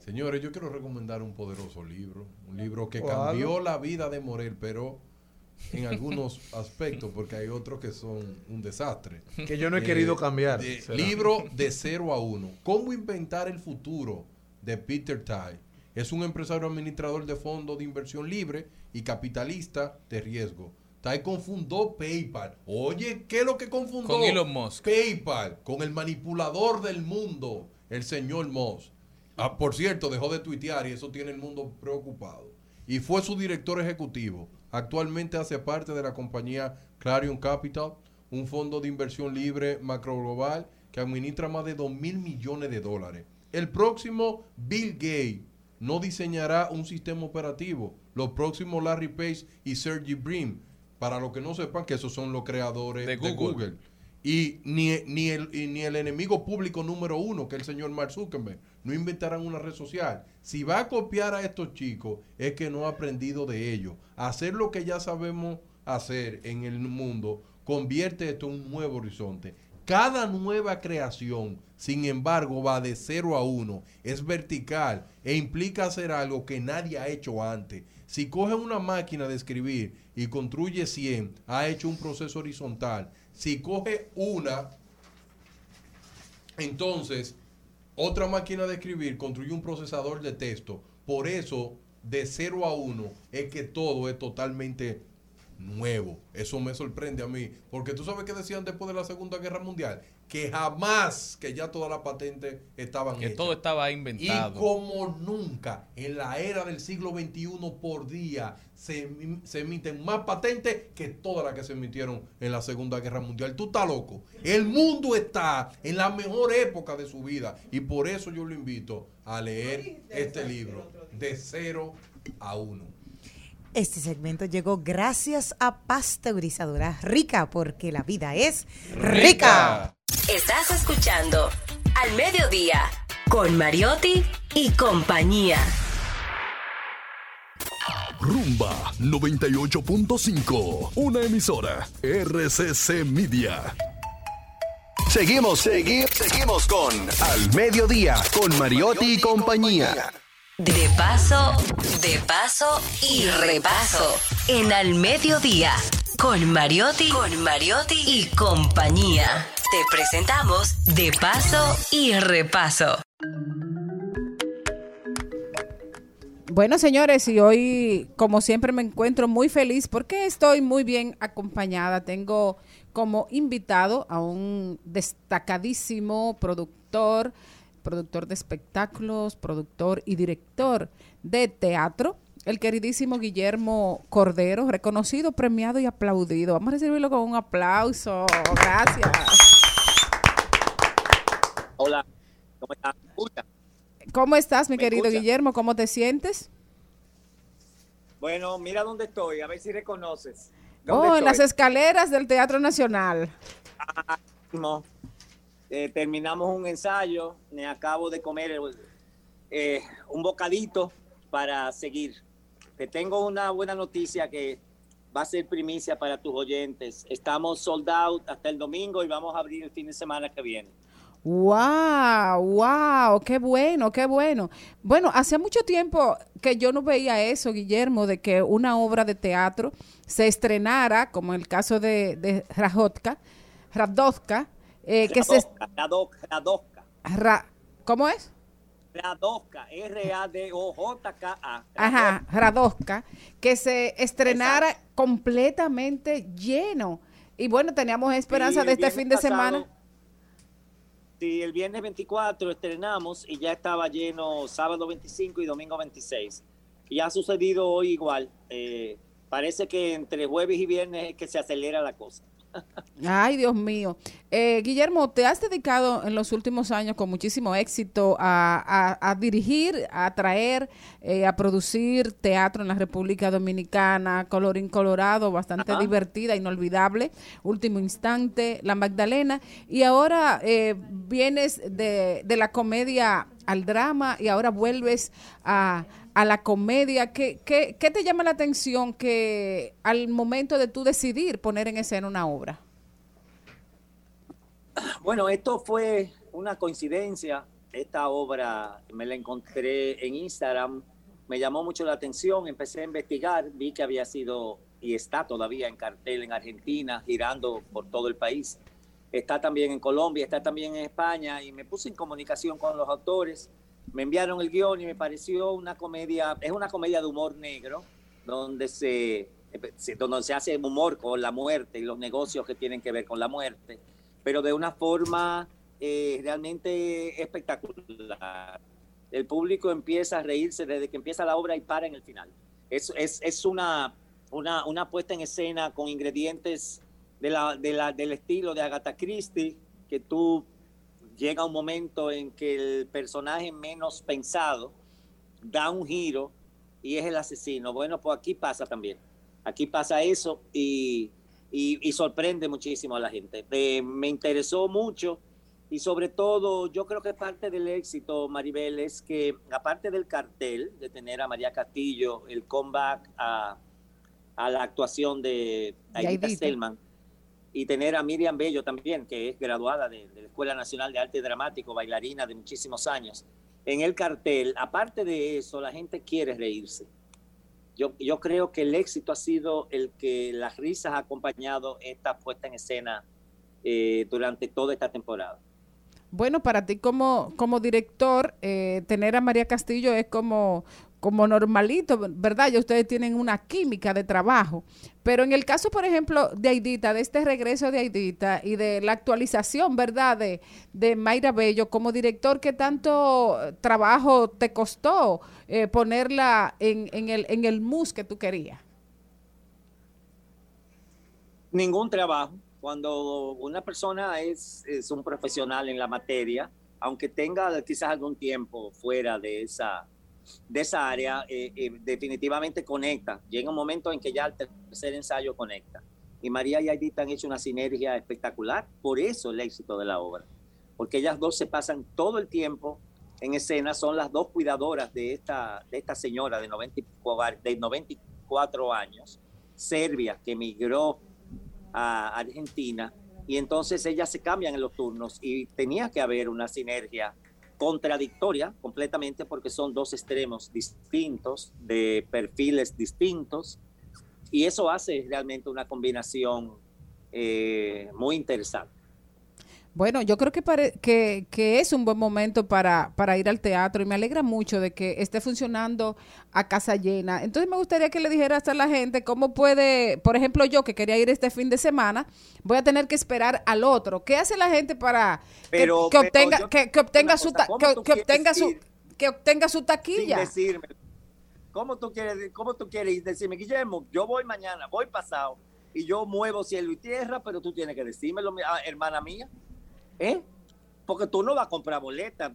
Señores, yo quiero recomendar un poderoso libro. Un libro que cambió la vida de Morel, pero en algunos aspectos, porque hay otros que son un desastre. Que yo no he querido cambiar. de- Será. libro de 0 a 1. ¿Cómo inventar el futuro? De Peter Ty. Es un empresario administrador de fondos de inversión libre y capitalista de riesgo. Ty confundó PayPal. Oye, ¿qué es lo que confundó? Con Elon Musk. PayPal, con el manipulador del mundo, el señor Musk. Ah, por cierto, dejó de tuitear y eso tiene el mundo preocupado. y fue su director ejecutivo. Actualmente hace parte de la compañía Clarion Capital, un fondo de inversión libre macro global que administra más de 2 mil millones de dólares. El próximo Bill Gates no diseñará un sistema operativo. Los próximos Larry Page y Sergey Brin, para los que no sepan que esos son los creadores de. Google. Y ni, ni, el, y ni el enemigo público número uno, que es el señor Mark Zuckerberg, no inventarán una red social. Si va a copiar a estos chicos, es que no ha aprendido de ellos. Hacer lo que ya sabemos hacer en el mundo convierte esto en un nuevo horizonte. Cada nueva creación, sin embargo, va de 0 a 1, es vertical e implica hacer algo que nadie ha hecho antes. Si coge una máquina de escribir y construye 100, ha hecho un proceso horizontal. Si coge una, entonces otra máquina de escribir construye un procesador de texto. Por eso, de 0 a 1, es que todo es totalmente nuevo. Eso me sorprende a mí. Porque tú sabes que decían después de la Segunda Guerra Mundial, que jamás, que ya todas las patentes estaban Que hechas. todo estaba Y inventado. como nunca, en la era del siglo XXI por día, se emiten más patentes que todas las que se emitieron en la Segunda Guerra Mundial. Tú estás loco. El mundo está en la mejor época de su vida. Y por eso yo lo invito a leer este libro, De Cero a Uno. Este segmento llegó gracias a Pasteurizadora Rica, porque la vida es rica. Estás escuchando Al Mediodía con Mariotti y compañía. Rumba 98.5. Una emisora. RCC Media. Seguimos, seguimos, seguimos con Al Mediodía, con Mariotti y compañía. De paso, de paso y repaso. En Al Mediodía con Mariotti, con Mariotti y compañía. Te presentamos De paso y repaso. Bueno, señores, y hoy, como siempre, me encuentro muy feliz porque estoy muy bien acompañada. Tengo como invitado a un destacadísimo productor, productor de espectáculos, productor y director de teatro, el queridísimo Guillermo Cordero, reconocido, premiado y aplaudido. Vamos a recibirlo con un aplauso. Gracias. Hola, ¿cómo estás? ¿Cómo estás, mi ¿Me querido escucha? Guillermo? ¿Cómo te sientes? Bueno, mira dónde estoy, a ver si reconoces. ¿Dónde Oh, en las escaleras del Teatro Nacional. No. Eh, terminamos un ensayo, me acabo de comer eh, un bocadito para seguir. Te tengo una buena noticia que va a ser primicia para tus oyentes. Estamos sold out hasta el domingo y vamos a abrir el fin de semana que viene. Wow, wow, qué bueno, qué bueno. Bueno, hace mucho tiempo que yo no veía eso, Guillermo, de que una obra de teatro se estrenara, como el caso de, de Rajotka, Radovka, eh, que se... Radovka, Radovka, Radovka, Ra- ¿Cómo es? Radovka, R-A-D-O-J-K-A. Ajá, Radovka, que se estrenara completamente lleno. Y bueno, teníamos esperanza de este fin de pasado, semana. Sí, el viernes 24 estrenamos y ya estaba lleno sábado 25 y domingo 26. Y ha sucedido hoy igual. Eh, parece que entre jueves y viernes es que se acelera la cosa. Ay, Dios mío. Eh, Guillermo, te has dedicado en los últimos años con muchísimo éxito a, a- a dirigir, a traer, eh, a producir teatro en la República Dominicana, Colorín Colorado, bastante Ajá. divertida, inolvidable, Último Instante, La Magdalena, y ahora eh, vienes de, de la comedia al drama y ahora vuelves a, a la comedia. ¿Qué, qué, qué te llama la atención que al momento de tú decidir poner en escena una obra? Bueno, esto fue una coincidencia. Esta obra me la encontré en Instagram, me llamó mucho la atención, empecé a investigar, vi que había sido y está todavía en cartel en Argentina, girando por todo el país. Está también en Colombia, está también en España y me puse en comunicación con los autores. Me enviaron el guion y me pareció una comedia, es una comedia de humor negro, donde se, donde se hace humor con la muerte y los negocios que tienen que ver con la muerte, pero de una forma eh, realmente espectacular. El público empieza a reírse desde que empieza la obra y para en el final. Es, es, es una, una, una puesta en escena con ingredientes de la, de la, del estilo de Agatha Christie, que tú llega un momento en que el personaje menos pensado da un giro y es el asesino. Bueno, pues aquí pasa también. Aquí pasa eso y, y, sorprende muchísimo a la gente. Eh, me interesó mucho y sobre todo yo creo que parte del éxito, Maribel, es que aparte del cartel de tener a María Castillo, el comeback a, a la actuación de Aida Selman, y tener a Miriam Bello también, que es graduada de, la Escuela Nacional de Arte Dramático, bailarina de muchísimos años. En el cartel, aparte de eso, la gente quiere reírse. Yo, yo creo que el éxito ha sido el que las risas ha acompañado esta puesta en escena eh, durante toda esta temporada. Bueno, para ti como, como director, eh, tener a María Castillo es como como normalito, ¿verdad? Ya ustedes tienen una química de trabajo. Pero en el caso, por ejemplo, de Aidita, de este regreso de Aidita y de la actualización, ¿verdad? De, de Mayra Bello como director, ¿qué tanto trabajo te costó eh, ponerla en, en, el, en el mus que tú querías? Ningún trabajo. Cuando una persona es, es un profesional en la materia, aunque tenga quizás algún tiempo fuera de esa de esa área eh, eh, definitivamente conecta. Llega un momento en que ya el tercer ensayo conecta. Y María y Aidita han hecho una sinergia espectacular, por eso el éxito de la obra. Porque ellas dos se pasan todo el tiempo en escena, son las dos cuidadoras de esta, de esta señora de 94, de 94 años, serbia, que emigró a Argentina, y entonces ellas se cambian en los turnos y tenía que haber una sinergia contradictoria completamente porque son dos extremos distintos, de perfiles distintos, y eso hace realmente una combinación eh, muy interesante. Bueno, yo creo que, que, que, es un buen momento para, para ir al teatro y me alegra mucho de que esté funcionando a casa llena. Entonces me gustaría que le dijeras a la gente cómo puede, por ejemplo, yo que quería ir este fin de semana, voy a tener que esperar al otro. ¿Qué hace la gente para que, obtenga, que, obtenga su que, obtenga su que obtenga su taquilla? decirme. ¿Cómo tú quieres, cómo tú quieres decirme, Guillermo, yo voy mañana, voy pasado y yo muevo cielo y tierra, pero tú tienes que decírmelo, ah, hermana mía. ¿Eh? Porque tú no vas a comprar boletas.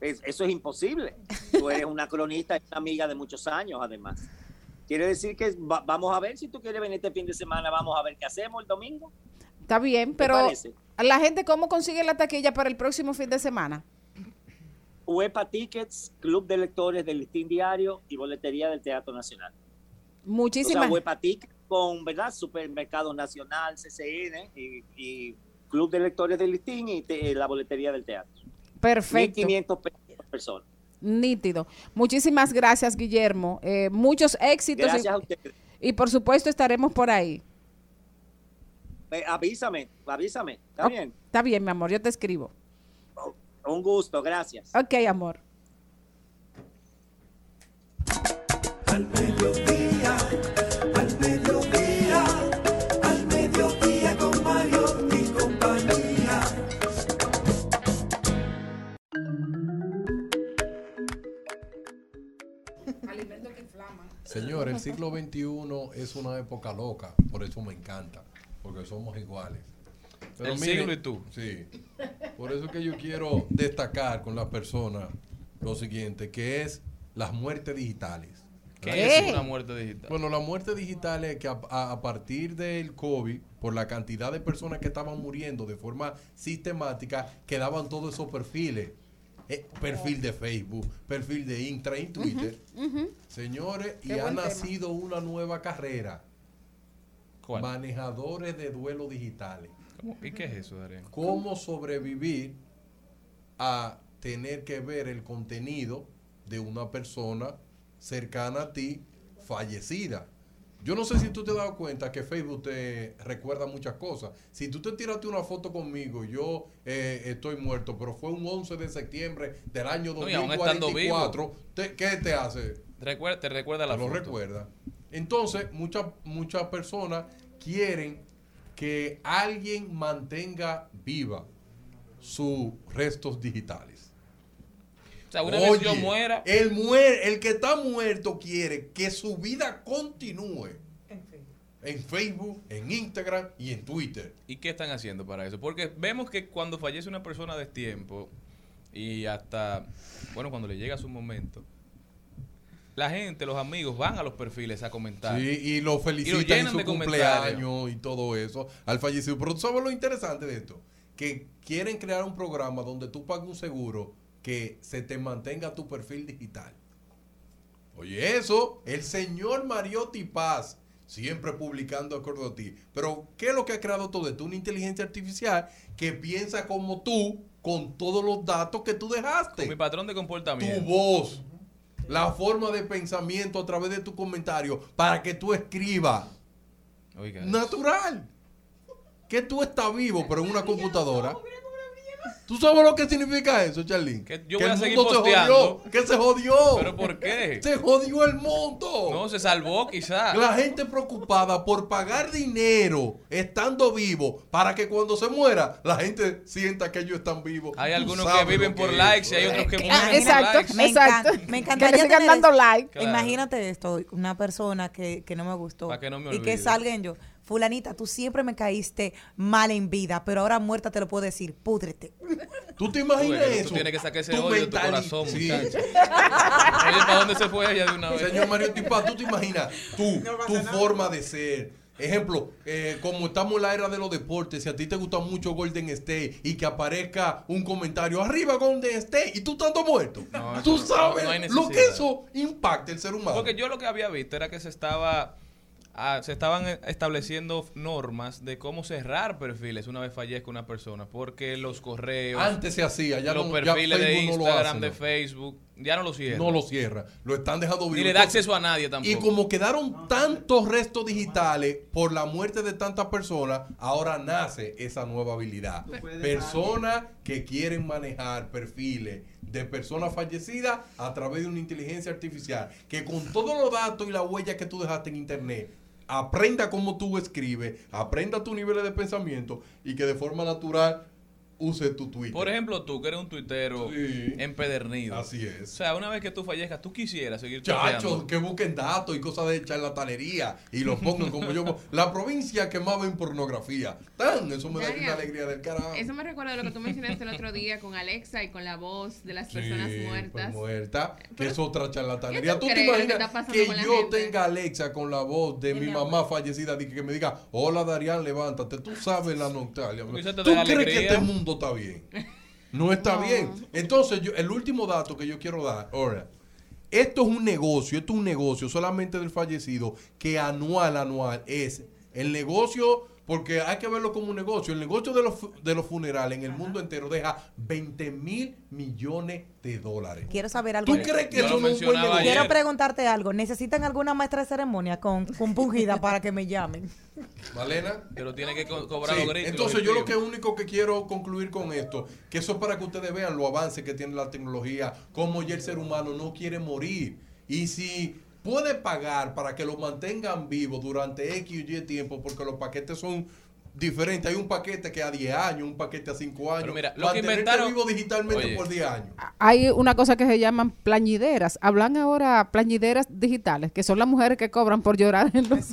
Eso es imposible. Tú eres una cronista una amiga de muchos años, además. Quiere decir que vamos a ver si tú quieres venir este fin de semana, vamos a ver qué hacemos el domingo. Está bien, pero la gente, ¿cómo consigue la taquilla para el próximo fin de semana? UEPA Tickets, Club de Lectores del Listín Diario y Boletería del Teatro Nacional. Muchísimas. O UEPA Tickets con, ¿verdad? Supermercado Nacional, CCN y, y Club de Lectores del Listín y eh, la boletería del teatro. Perfecto. 1.500 personas. Nítido. Muchísimas gracias, Guillermo. Eh, muchos éxitos. Gracias a ustedes. Y por supuesto estaremos por ahí. avísame, avísame. ¿Está bien? Está bien, mi amor, yo te escribo. un gusto, gracias. Ok, amor. Al Señor, el siglo XXI es una época loca, por eso me encanta, porque somos iguales. el siglo y tú. Sí. Por eso que yo quiero destacar con las personas lo siguiente, que es las muertes digitales. ¿Qué, es una muerte digital? Bueno, la muerte digital es que a, partir del COVID, por la cantidad de personas que estaban muriendo de forma sistemática, quedaban todos esos perfiles eh, perfil de Facebook, perfil de Intra y Twitter. Señores, y ha nacido una nueva carrera. Manejadores de duelo digitales. ¿Y qué es eso, Darien? ¿Cómo sobrevivir a tener que ver el contenido de una persona cercana a ti fallecida? Yo no sé si tú te has dado cuenta que Facebook te recuerda muchas cosas. Si tú te tiraste una foto conmigo, yo eh, estoy muerto, pero fue un 11 de septiembre del año 2044, ¿qué te hace? Recuerda, te recuerda la te lo recuerda. Entonces, muchas, muchas personas quieren que alguien mantenga viva sus restos digitales. O sea, una vez yo Oye, muera. El, muere, el que está muerto quiere que su vida continúe. En Facebook, en Instagram y en Twitter. ¿Y qué están haciendo para eso? Porque vemos que cuando fallece una persona de tiempo y hasta, bueno, cuando le llega su momento, la gente, los amigos van a los perfiles a comentar. Sí, y lo felicitan en llenan su de comentarios. cumpleaños y todo eso al fallecido. Pero tú sabes lo interesante de esto, que quieren crear un programa donde tú pagas un seguro que se te mantenga tu perfil digital. Oye, eso, el señor Mariotti Paz, siempre publicando acuerdo a ti. Pero, ¿qué es lo que ha creado todo esto? Una inteligencia artificial que piensa como tú con todos los datos que tú dejaste. Mi patrón de comportamiento. Tu voz, la forma de pensamiento a través de tu comentario para que tú escribas. Oiga. Natural. Que tú estás vivo, pero en una computadora. ¿Tú sabes lo que significa eso, Charlene? Que yo Que voy a el seguir mundo se posteando. jodió, que se jodió. ¿Pero por qué? Se jodió el mundo. No, se salvó quizás. La gente preocupada por pagar dinero estando vivo para que cuando se muera la gente sienta que ellos están vivos. Hay algunos que viven por es likes y hay ¿eh? otros que Ah, mueren exacto, por likes. me, Exacto. encanta, me Que le encantaría sigan dando eso. like. Claro. Imagínate esto, una persona que, que no me gustó Pa' que no me y que salgan yo, fulanita, tú siempre me caíste mal en vida, pero ahora muerta te lo puedo decir, púdrete. ¿Tú te imaginas Tú, tú eso? tienes que sacar ese Tu odio de tu corazón, Sí. muchacho. Oye, ¿para dónde se fue ella de una vez? Señor Mario Tipa, ¿tú te imaginas tú, tu forma de ser? Ejemplo, eh, como estamos en la era de los deportes, si a ti te gusta mucho Golden State y que aparezca un comentario, arriba Golden State, y tú estando muerto. No, eso tú no- sabes no lo que eso impacta el ser humano. Porque yo lo que había visto era que se estaba ah, se estaban eh, estableciendo normas de cómo cerrar perfiles una vez fallezca una persona, porque los correos, Antes se hacía, ya los no- ya perfiles de Facebook no lo Instagram, hace, de. Facebook, ya no lo cierran. No lo cierra, lo están dejando Ni vivo. le da acceso a nadie tampoco. Y como quedaron tantos restos digitales por la muerte de tantas personas, ahora nace esa nueva habilidad. Personas que quieren manejar perfiles de personas fallecidas a través de una inteligencia artificial que con todos los datos y la huella que tú dejaste en internet aprenda cómo tú escribes, aprenda tus niveles de pensamiento y que de forma natural use tu Twitter. Por ejemplo, tú que eres un tuitero empedernido. Así es. O sea, una vez que tú fallezcas, tú quisieras seguir Chachos, que busquen datos y cosas de charlatanería y lo pongan como yo. La provincia que más ven pornografía. Tan, eso me da una alegría del carajo. Eso me recuerda a lo que tú mencionaste el otro día con Alexa y con la voz de las personas Sí, muertas. pues muerta, que es otra ¿qué charlatanería. tú ¿Tú te crees que imaginas que yo gente? tenga Alexa con la voz de mi mamá fallecida y que me diga, hola Darían, levántate, tú sabes la te ¿Tú crees que este mundo está bien? No está No. bien. Entonces, yo, el último dato que yo quiero dar, ahora, esto es un negocio, esto es un negocio solamente del fallecido que anual, anual es el negocio, porque hay que verlo como un negocio. El negocio de los, de los funerales en el mundo entero deja 20 mil millones de dólares. Quiero saber algo. ¿Tú crees que eso no es un buen negocio? Quiero preguntarte algo. ¿Necesitan alguna maestra de ceremonia con, con pungida para que me llamen? Malena. Pero tiene que co- cobrar Sí, los gritos. entonces los yo lo que único que quiero concluir con esto, que eso es para que ustedes vean los avances que tiene la tecnología, cómo ya el ser humano no quiere morir. Y si puede pagar para que lo mantengan vivo durante X y Y tiempo, porque los paquetes son diferentes. Hay un paquete que a 10 años, un paquete a 5 años. mira, lo que inventaron- vivo digitalmente Oye. por 10 años. Hay una cosa que se llaman plañideras. Hablan ahora plañideras digitales, que son las mujeres que cobran por llorar en los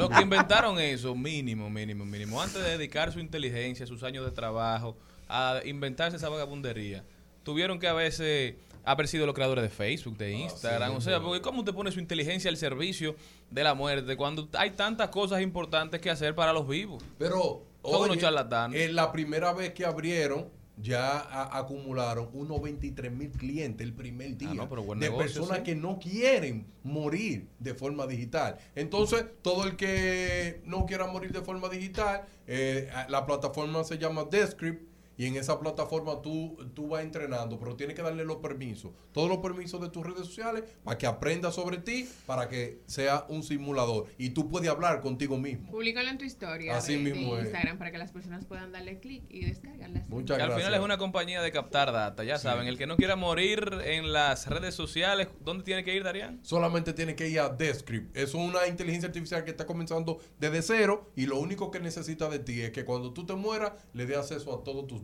Los que inventaron eso, mínimo, mínimo, mínimo, antes de dedicar su inteligencia, sus años de trabajo, a inventarse esa vagabundería, tuvieron que a veces haber sido los creadores de Facebook, de Instagram, o sea, porque ¿cómo usted pone su inteligencia al servicio de la muerte cuando hay tantas cosas importantes que hacer para los vivos? Pero, Son oye, charlatanes. en la primera vez que abrieron, ya a- acumularon unos 23 mil clientes el primer día. Ah, no, pero buen de negocio, personas sí. que no quieren morir de forma digital. Entonces, todo el que no quiera morir de forma digital, eh, la plataforma se llama Descript. Y en esa plataforma tú, tú vas entrenando, pero tienes que darle los permisos, todos los permisos de tus redes sociales para que aprenda sobre ti, para que sea un simulador. Y tú puedes hablar contigo mismo. Públicalo en tu historia Así de, mismo es. Instagram para que las personas puedan darle clic y descargarlas. Muchas Que al gracias. final es una compañía de captar data, ya Sí. saben, el que no quiera morir en las redes sociales, ¿dónde tiene que ir, Darían? solamente tiene que ir a Descript. Es una inteligencia artificial que está comenzando desde cero y lo único que necesita de ti es que cuando tú te mueras le dé acceso a todos tus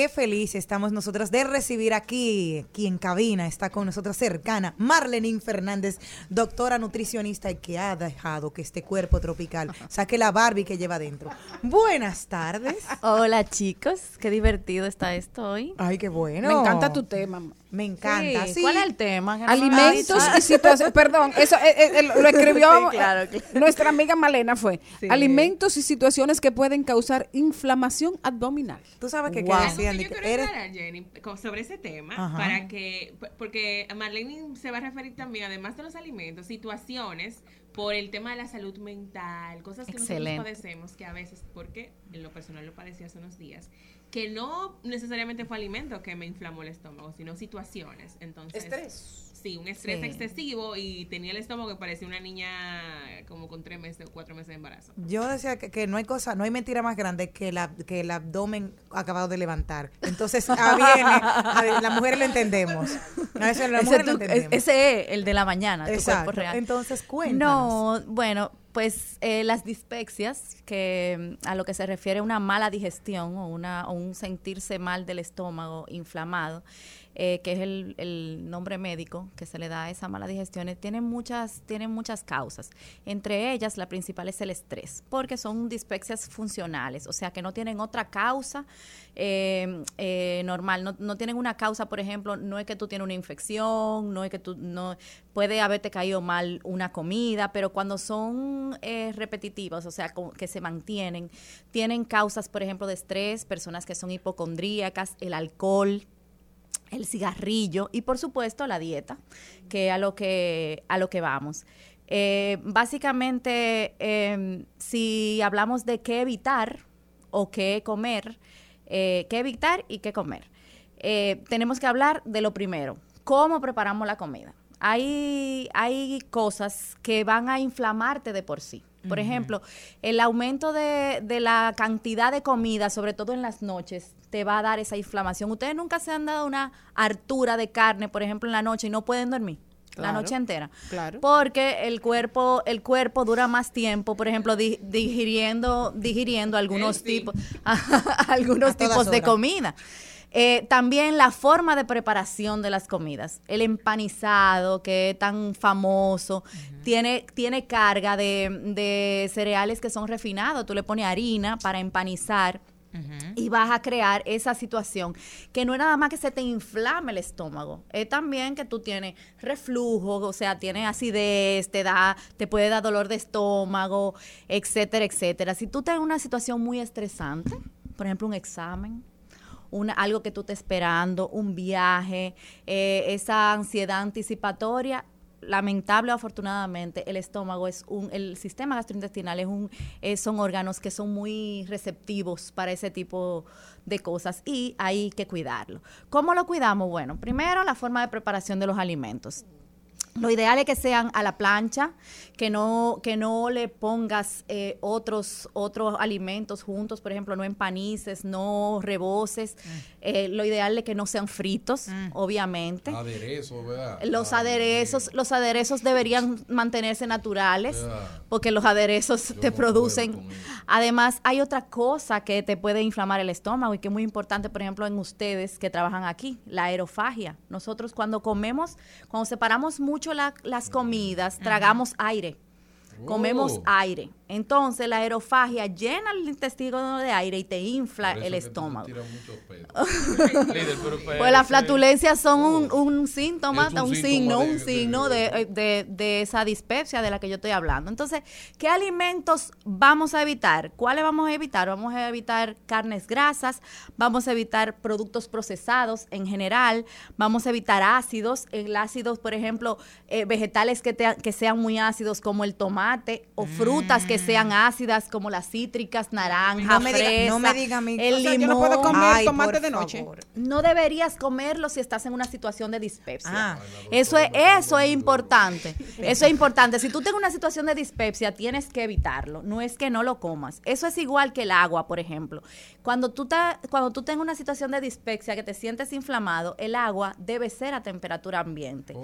Qué feliz estamos nosotros de recibir aquí, aquí en cabina, está con nosotros cercana, Marlenín Fernández, doctora nutricionista y que ha dejado que este cuerpo tropical saque la Barbie que lleva dentro. Buenas tardes. Hola chicos, qué divertido está esto hoy. Ay, qué bueno. Me encanta tu tema. Me encanta. Sí. sí. ¿Cuál es el tema? Alimentos Ay, y situaciones. Perdón, eso eh, eh, lo escribió Sí, claro, claro. nuestra amiga Malena. Fue Sí. alimentos y situaciones que pueden causar inflamación abdominal. Tú sabes que, Wow. decían de Yo quiero eres aclarar, Jenny, sobre ese tema, Ajá. para que, porque Marlene se va a referir también, además de los alimentos, situaciones por el tema de la salud mental, cosas que Excelente. nosotros padecemos, que a veces, porque en lo personal lo padecí hace unos días, que no necesariamente fue alimento que me inflamó el estómago, sino situaciones. Entonces, Estrés. Sí, un estrés Sí. excesivo y tenía el estómago que parecía una niña como con tres meses o cuatro meses de embarazo. Yo decía que, que no hay cosa, no hay mentira más grande que, la, que el abdomen acabado de levantar. Entonces, ah, viene, a las mujeres lo entendemos. A veces las Ese, lo tu- entendemos. ese es el de la mañana, tu Exacto. cuerpo real. Entonces, cuéntanos. No, bueno, pues eh, las dispepsias, que mm, a lo que se refiere una mala digestión o, una, o un sentirse mal del estómago inflamado, eh, que es el, nombre médico que se le da a esa mala digestión, eh, tienen muchas, tienen muchas causas. Entre ellas, la principal es el estrés, porque son dispepsias funcionales, o sea que no tienen otra causa eh, eh, normal, no, no tienen una causa, por ejemplo, no es que tú tienes una infección, no es que tú no puede haberte caído mal una comida, pero cuando son repetitivas, o sea, que se mantienen, tienen causas, por ejemplo, de estrés, personas que son hipocondríacas, el alcohol, el cigarrillo y por supuesto la dieta, que a lo que a lo que vamos. Eh, básicamente, eh, si hablamos de qué evitar o qué comer, eh, qué evitar y qué comer, eh, tenemos que hablar de lo primero, cómo preparamos la comida. Hay, hay cosas que van a inflamarte de por sí. Por ejemplo, el aumento de, de la cantidad de comida, sobre todo en las noches, te va a dar esa inflamación. Ustedes nunca se han dado una hartura de carne, por ejemplo, en la noche y no pueden dormir. La noche entera. claro. Porque el cuerpo, el cuerpo dura más tiempo, por ejemplo, di- digiriendo, digiriendo algunos tipos, algunos A tipos de comida. Eh, también la forma de preparación de las comidas. El empanizado, que es tan famoso, tiene, tiene carga de, de cereales que son refinados. Tú le pones harina para empanizar. Y vas a crear esa situación que no es nada más que se te inflame el estómago, es también que tú tienes reflujo, o sea, tienes acidez, te da, te puede dar dolor de estómago, etcétera, etcétera. Si tú tienes una situación muy estresante, por ejemplo, un examen, una, algo que tú estés esperando, un viaje, eh, esa ansiedad anticipatoria, lamentable o afortunadamente, el estómago es un, el sistema gastrointestinal es un, eh, son órganos que son muy receptivos para ese tipo de cosas y hay que cuidarlo. ¿Cómo lo cuidamos? Bueno, primero la forma de preparación de los alimentos. Lo ideal es que sean a la plancha, que no, que no le pongas eh, otros, otros alimentos juntos, por ejemplo, no empanices, no reboces. Eh, lo ideal es que no sean fritos, obviamente. Aderezo, ¿verdad? Los aderezos, los aderezos deberían mantenerse naturales, porque los aderezos te producen. Además, hay otra cosa que te puede inflamar el estómago y que es muy importante, por ejemplo, en ustedes que trabajan aquí, la aerofagia. Nosotros cuando comemos, cuando separamos mucho la- las comidas, tragamos aire. Comemos Oh. aire. Entonces la aerofagia llena el intestino de aire y te infla el estómago. Líder, pero Pues las flatulencias son un, un síntoma, un signo, de- un signo de, de- de esa dispepsia de la que yo estoy hablando. Entonces, ¿qué alimentos vamos a evitar? ¿Cuáles vamos a evitar? Vamos a evitar carnes grasas, vamos a evitar productos procesados en general, vamos a evitar ácidos, el ácidos, por ejemplo, eh, vegetales que, te- que sean muy ácidos como el tomate o frutas que sean ácidas como las cítricas, naranja, No me diga- no me diga a mí. el O sea, limón. yo no puedo comer Ay, tomate de noche. favor. No deberías comerlo si estás en una situación de dispepsia. Ah. Eso es eso es importante. Eso es importante. Si tú tienes una situación de dispepsia, tienes que evitarlo. No es que no lo comas. Eso es igual que el agua, por ejemplo. Cuando tú ta- cuando tú tengas una situación de dispepsia que te sientes inflamado, el agua debe ser a temperatura ambiente.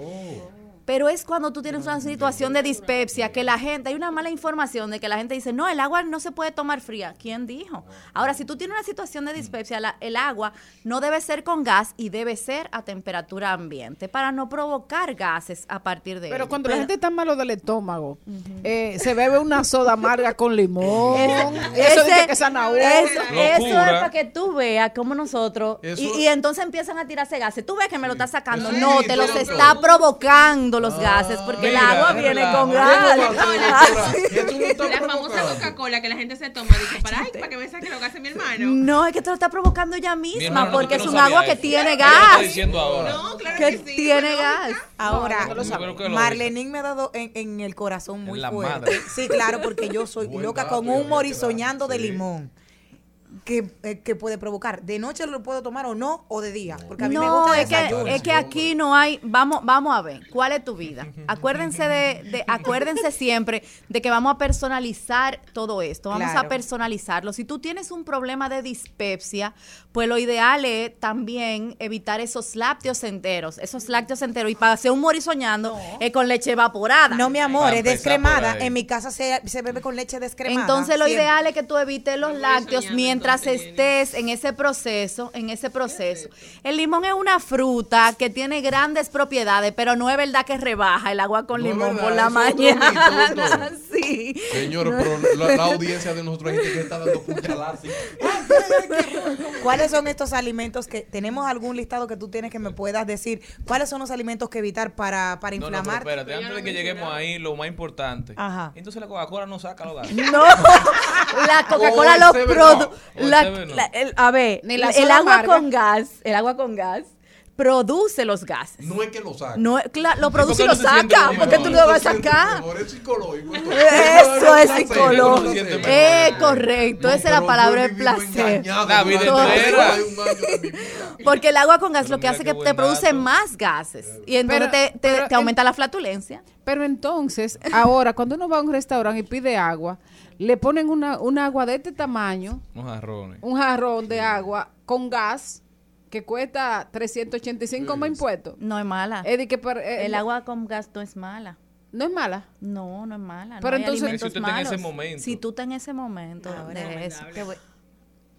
Pero es cuando tú tienes una situación de dispepsia que la gente, hay una mala información de que la gente dice, no, el agua no se puede tomar fría. ¿Quién dijo? Ahora, si tú tienes una situación de dispepsia, la- el agua no debe ser con gas y debe ser a temperatura ambiente para no provocar gases a partir de Pero ello. cuando la gente está malo del estómago, eh, se bebe una soda amarga con limón. Ese- eso dice que zanahoria. Eso, eso es para que tú veas cómo nosotros. Y, y entonces empiezan a tirarse gases. Tú ves que me lo está sacando. Sí, no, te los pero- está provocando los gases porque el agua viene con gas. La famosa Coca-Cola que la gente se toma, dice, para, ay, para que me saque lo que hace mi hermano. No, es que te lo está provocando ella misma hermano, porque es no un agua que eso. tiene gas. diciendo ahora. que tiene gas. Ahora, No, no que Marlenín me ha dado en, en el corazón muy En la fuerte. madre. Sí, claro, porque yo soy loca con un morisoñando de sí. limón. Que, eh, que puede provocar. ¿De noche lo puedo tomar o no? ¿O de día? Porque a mí me gusta es que, es que aquí no hay, vamos, vamos a ver, ¿cuál es tu vida? Acuérdense de, de- acuérdense siempre de que vamos a personalizar todo esto, vamos a personalizarlo. Si tú tienes un problema de dispepsia, pues lo ideal es también evitar esos lácteos enteros, esos lácteos enteros, y para hacer un morisoñando es con leche evaporada. No, mi amor, es descremada. En mi casa se, se bebe con leche descremada. Entonces lo siempre. ideal es que tú evites los lácteos mientras estés en ese proceso, en ese proceso. El limón es una fruta que tiene grandes propiedades, pero no es verdad que rebaja el agua con No es limón verdad, por la es mañana. sí. Señores, pero la, la audiencia de nosotros hay gente que está dando puñaladas. así. ¿Cuáles son estos alimentos que tenemos algún listado que tú tienes que me puedas decir? ¿Cuáles son los alimentos que evitar para, para No, no, pero inflamar? espérate, antes de que lleguemos ahí, lo más importante. Ajá. Entonces la Coca-Cola no saca los gases. No, la Coca-Cola O lo el Seven produ- Up. O el la- Seven Up. la- el- A ver, Ni la el agua amarga. con gas, el agua con gas produce los gases. No es que lo saque. No, es- cla- lo ¿Y produce y lo no saca. mejor? ¿Por qué tú no lo vas a sacar? Es psicológico. Eso es psicológico. Es correcto. No, Esa es la palabra yo he de vivido placer. La vida entera. un. Porque el agua con gas lo que hace qué que te produce dato. más gases. Y entonces Pero- te, te- pero te aumenta la flatulencia. Pero entonces, ahora, cuando uno va a un restaurante y pide agua, le ponen una, un agua de este tamaño, Unos jarrones. un jarrón de agua con gas que cuesta 385 más impuestos. No es mala. Es de que par- eh, El no- agua con gas no es mala. no es mala. No, no es mala. Pero no hay entonces- alimentos Si usted está en ese malos. momento. Si tú estás en ese momento Ah, de eso. te voy-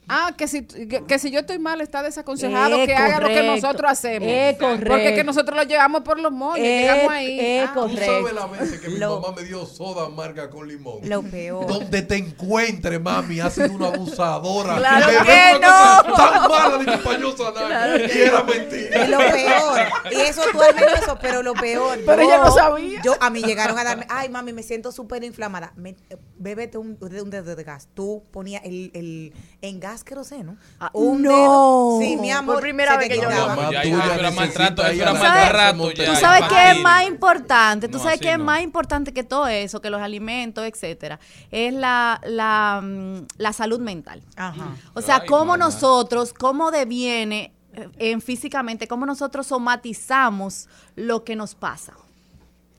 Ah, que si, que, que si yo estoy mal, está desaconsejado Es que haga lo que correcto. nosotros hacemos. Es correcto. Porque que nosotros lo llevamos por los moños, Es- llegamos ahí. es Ah, Tú correcto. sabes la vez que mi Lo- mamá me dio soda amarga con limón. Lo peor. Donde te encuentres, mami, has sido una abusadora. Claro que no. Tan mala de que pa' yo sanar. Y era mentira. Es lo peor. Y eso visto eso, pero lo peor. Pero yo- ella no sabía. Yo, a mí llegaron a darme, ay, mami, me siento súper inflamada. Me, eh, bébete un, de un dedo de gas. Tú ponías el, el, en gas queroseno. Ah, un no. dedo. Sí, mi amor. Por primera vez que yo Ya, era maltrato, eso era maltrato. Tú sabes qué es más importante, tú sabes qué es más importante que todo eso, que los alimentos, etcétera, es la, la, mm, la salud mental. Ajá. O sea, Ay, cómo mamá. nosotros, cómo deviene eh, en físicamente, cómo nosotros somatizamos lo que nos pasa.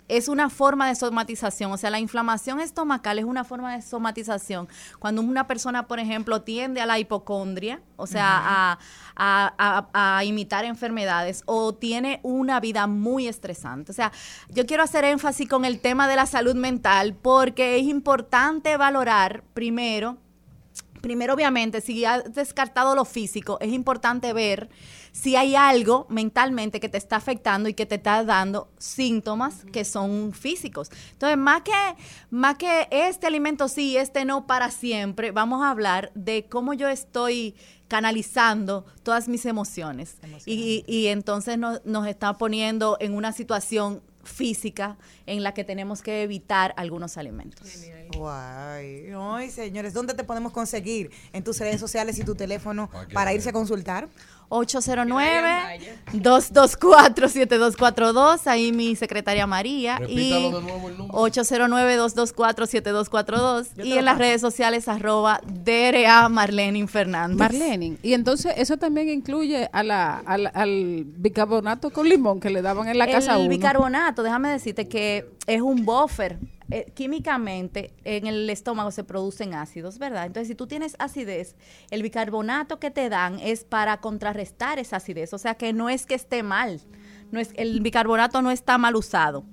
Es una forma de somatización, o sea, la inflamación estomacal es una forma de somatización. Cuando una persona, por ejemplo, tiende a la hipocondria, o sea, a, a- a- a imitar enfermedades, o tiene una vida muy estresante. O sea, yo quiero hacer énfasis con el tema de la salud mental porque es importante valorar primero Primero, obviamente, si has descartado lo físico, es importante ver si hay algo mentalmente que te está afectando y que te está dando síntomas que son físicos. Entonces, más que, más que este alimento sí, este no para siempre, vamos a hablar de cómo yo estoy canalizando todas mis emociones. Y, y entonces nos, nos está poniendo en una situación física en la que tenemos que evitar algunos alimentos. Guay. Hoy, señores. ¿Dónde te podemos conseguir? En tus redes sociales y tu teléfono para irse a consultar. 809-224-7242, ahí mi secretaria María. Repítalo y de nuevo el número. 809-224-7242. Y en las redes sociales, arroba DRA Marlene Fernández. Marlene, y entonces eso también incluye a la, al, al bicarbonato con limón que le daban en la casa a El uno. bicarbonato, déjame decirte que es un buffer. Eh, químicamente en el estómago se producen ácidos, ¿verdad? Entonces, si tú tienes acidez, el bicarbonato que te dan es para contrarrestar esa acidez. O sea que no es que esté mal. No es, el bicarbonato no está mal usado.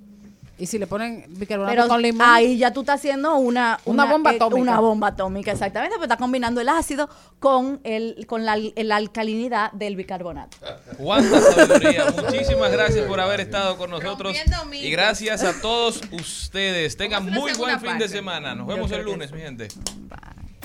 Y si le ponen bicarbonato Pero con limón. ahí ya tú estás haciendo una, Una bomba eh, atómica. Una bomba atómica, exactamente. Pero estás combinando el ácido con, el, con la, la alcalinidad del bicarbonato. Cuánta sabiduría. Muchísimas gracias por haber estado con nosotros. Y gracias a todos ustedes. Tengan muy buen fin de semana. Nos vemos el lunes, mi gente.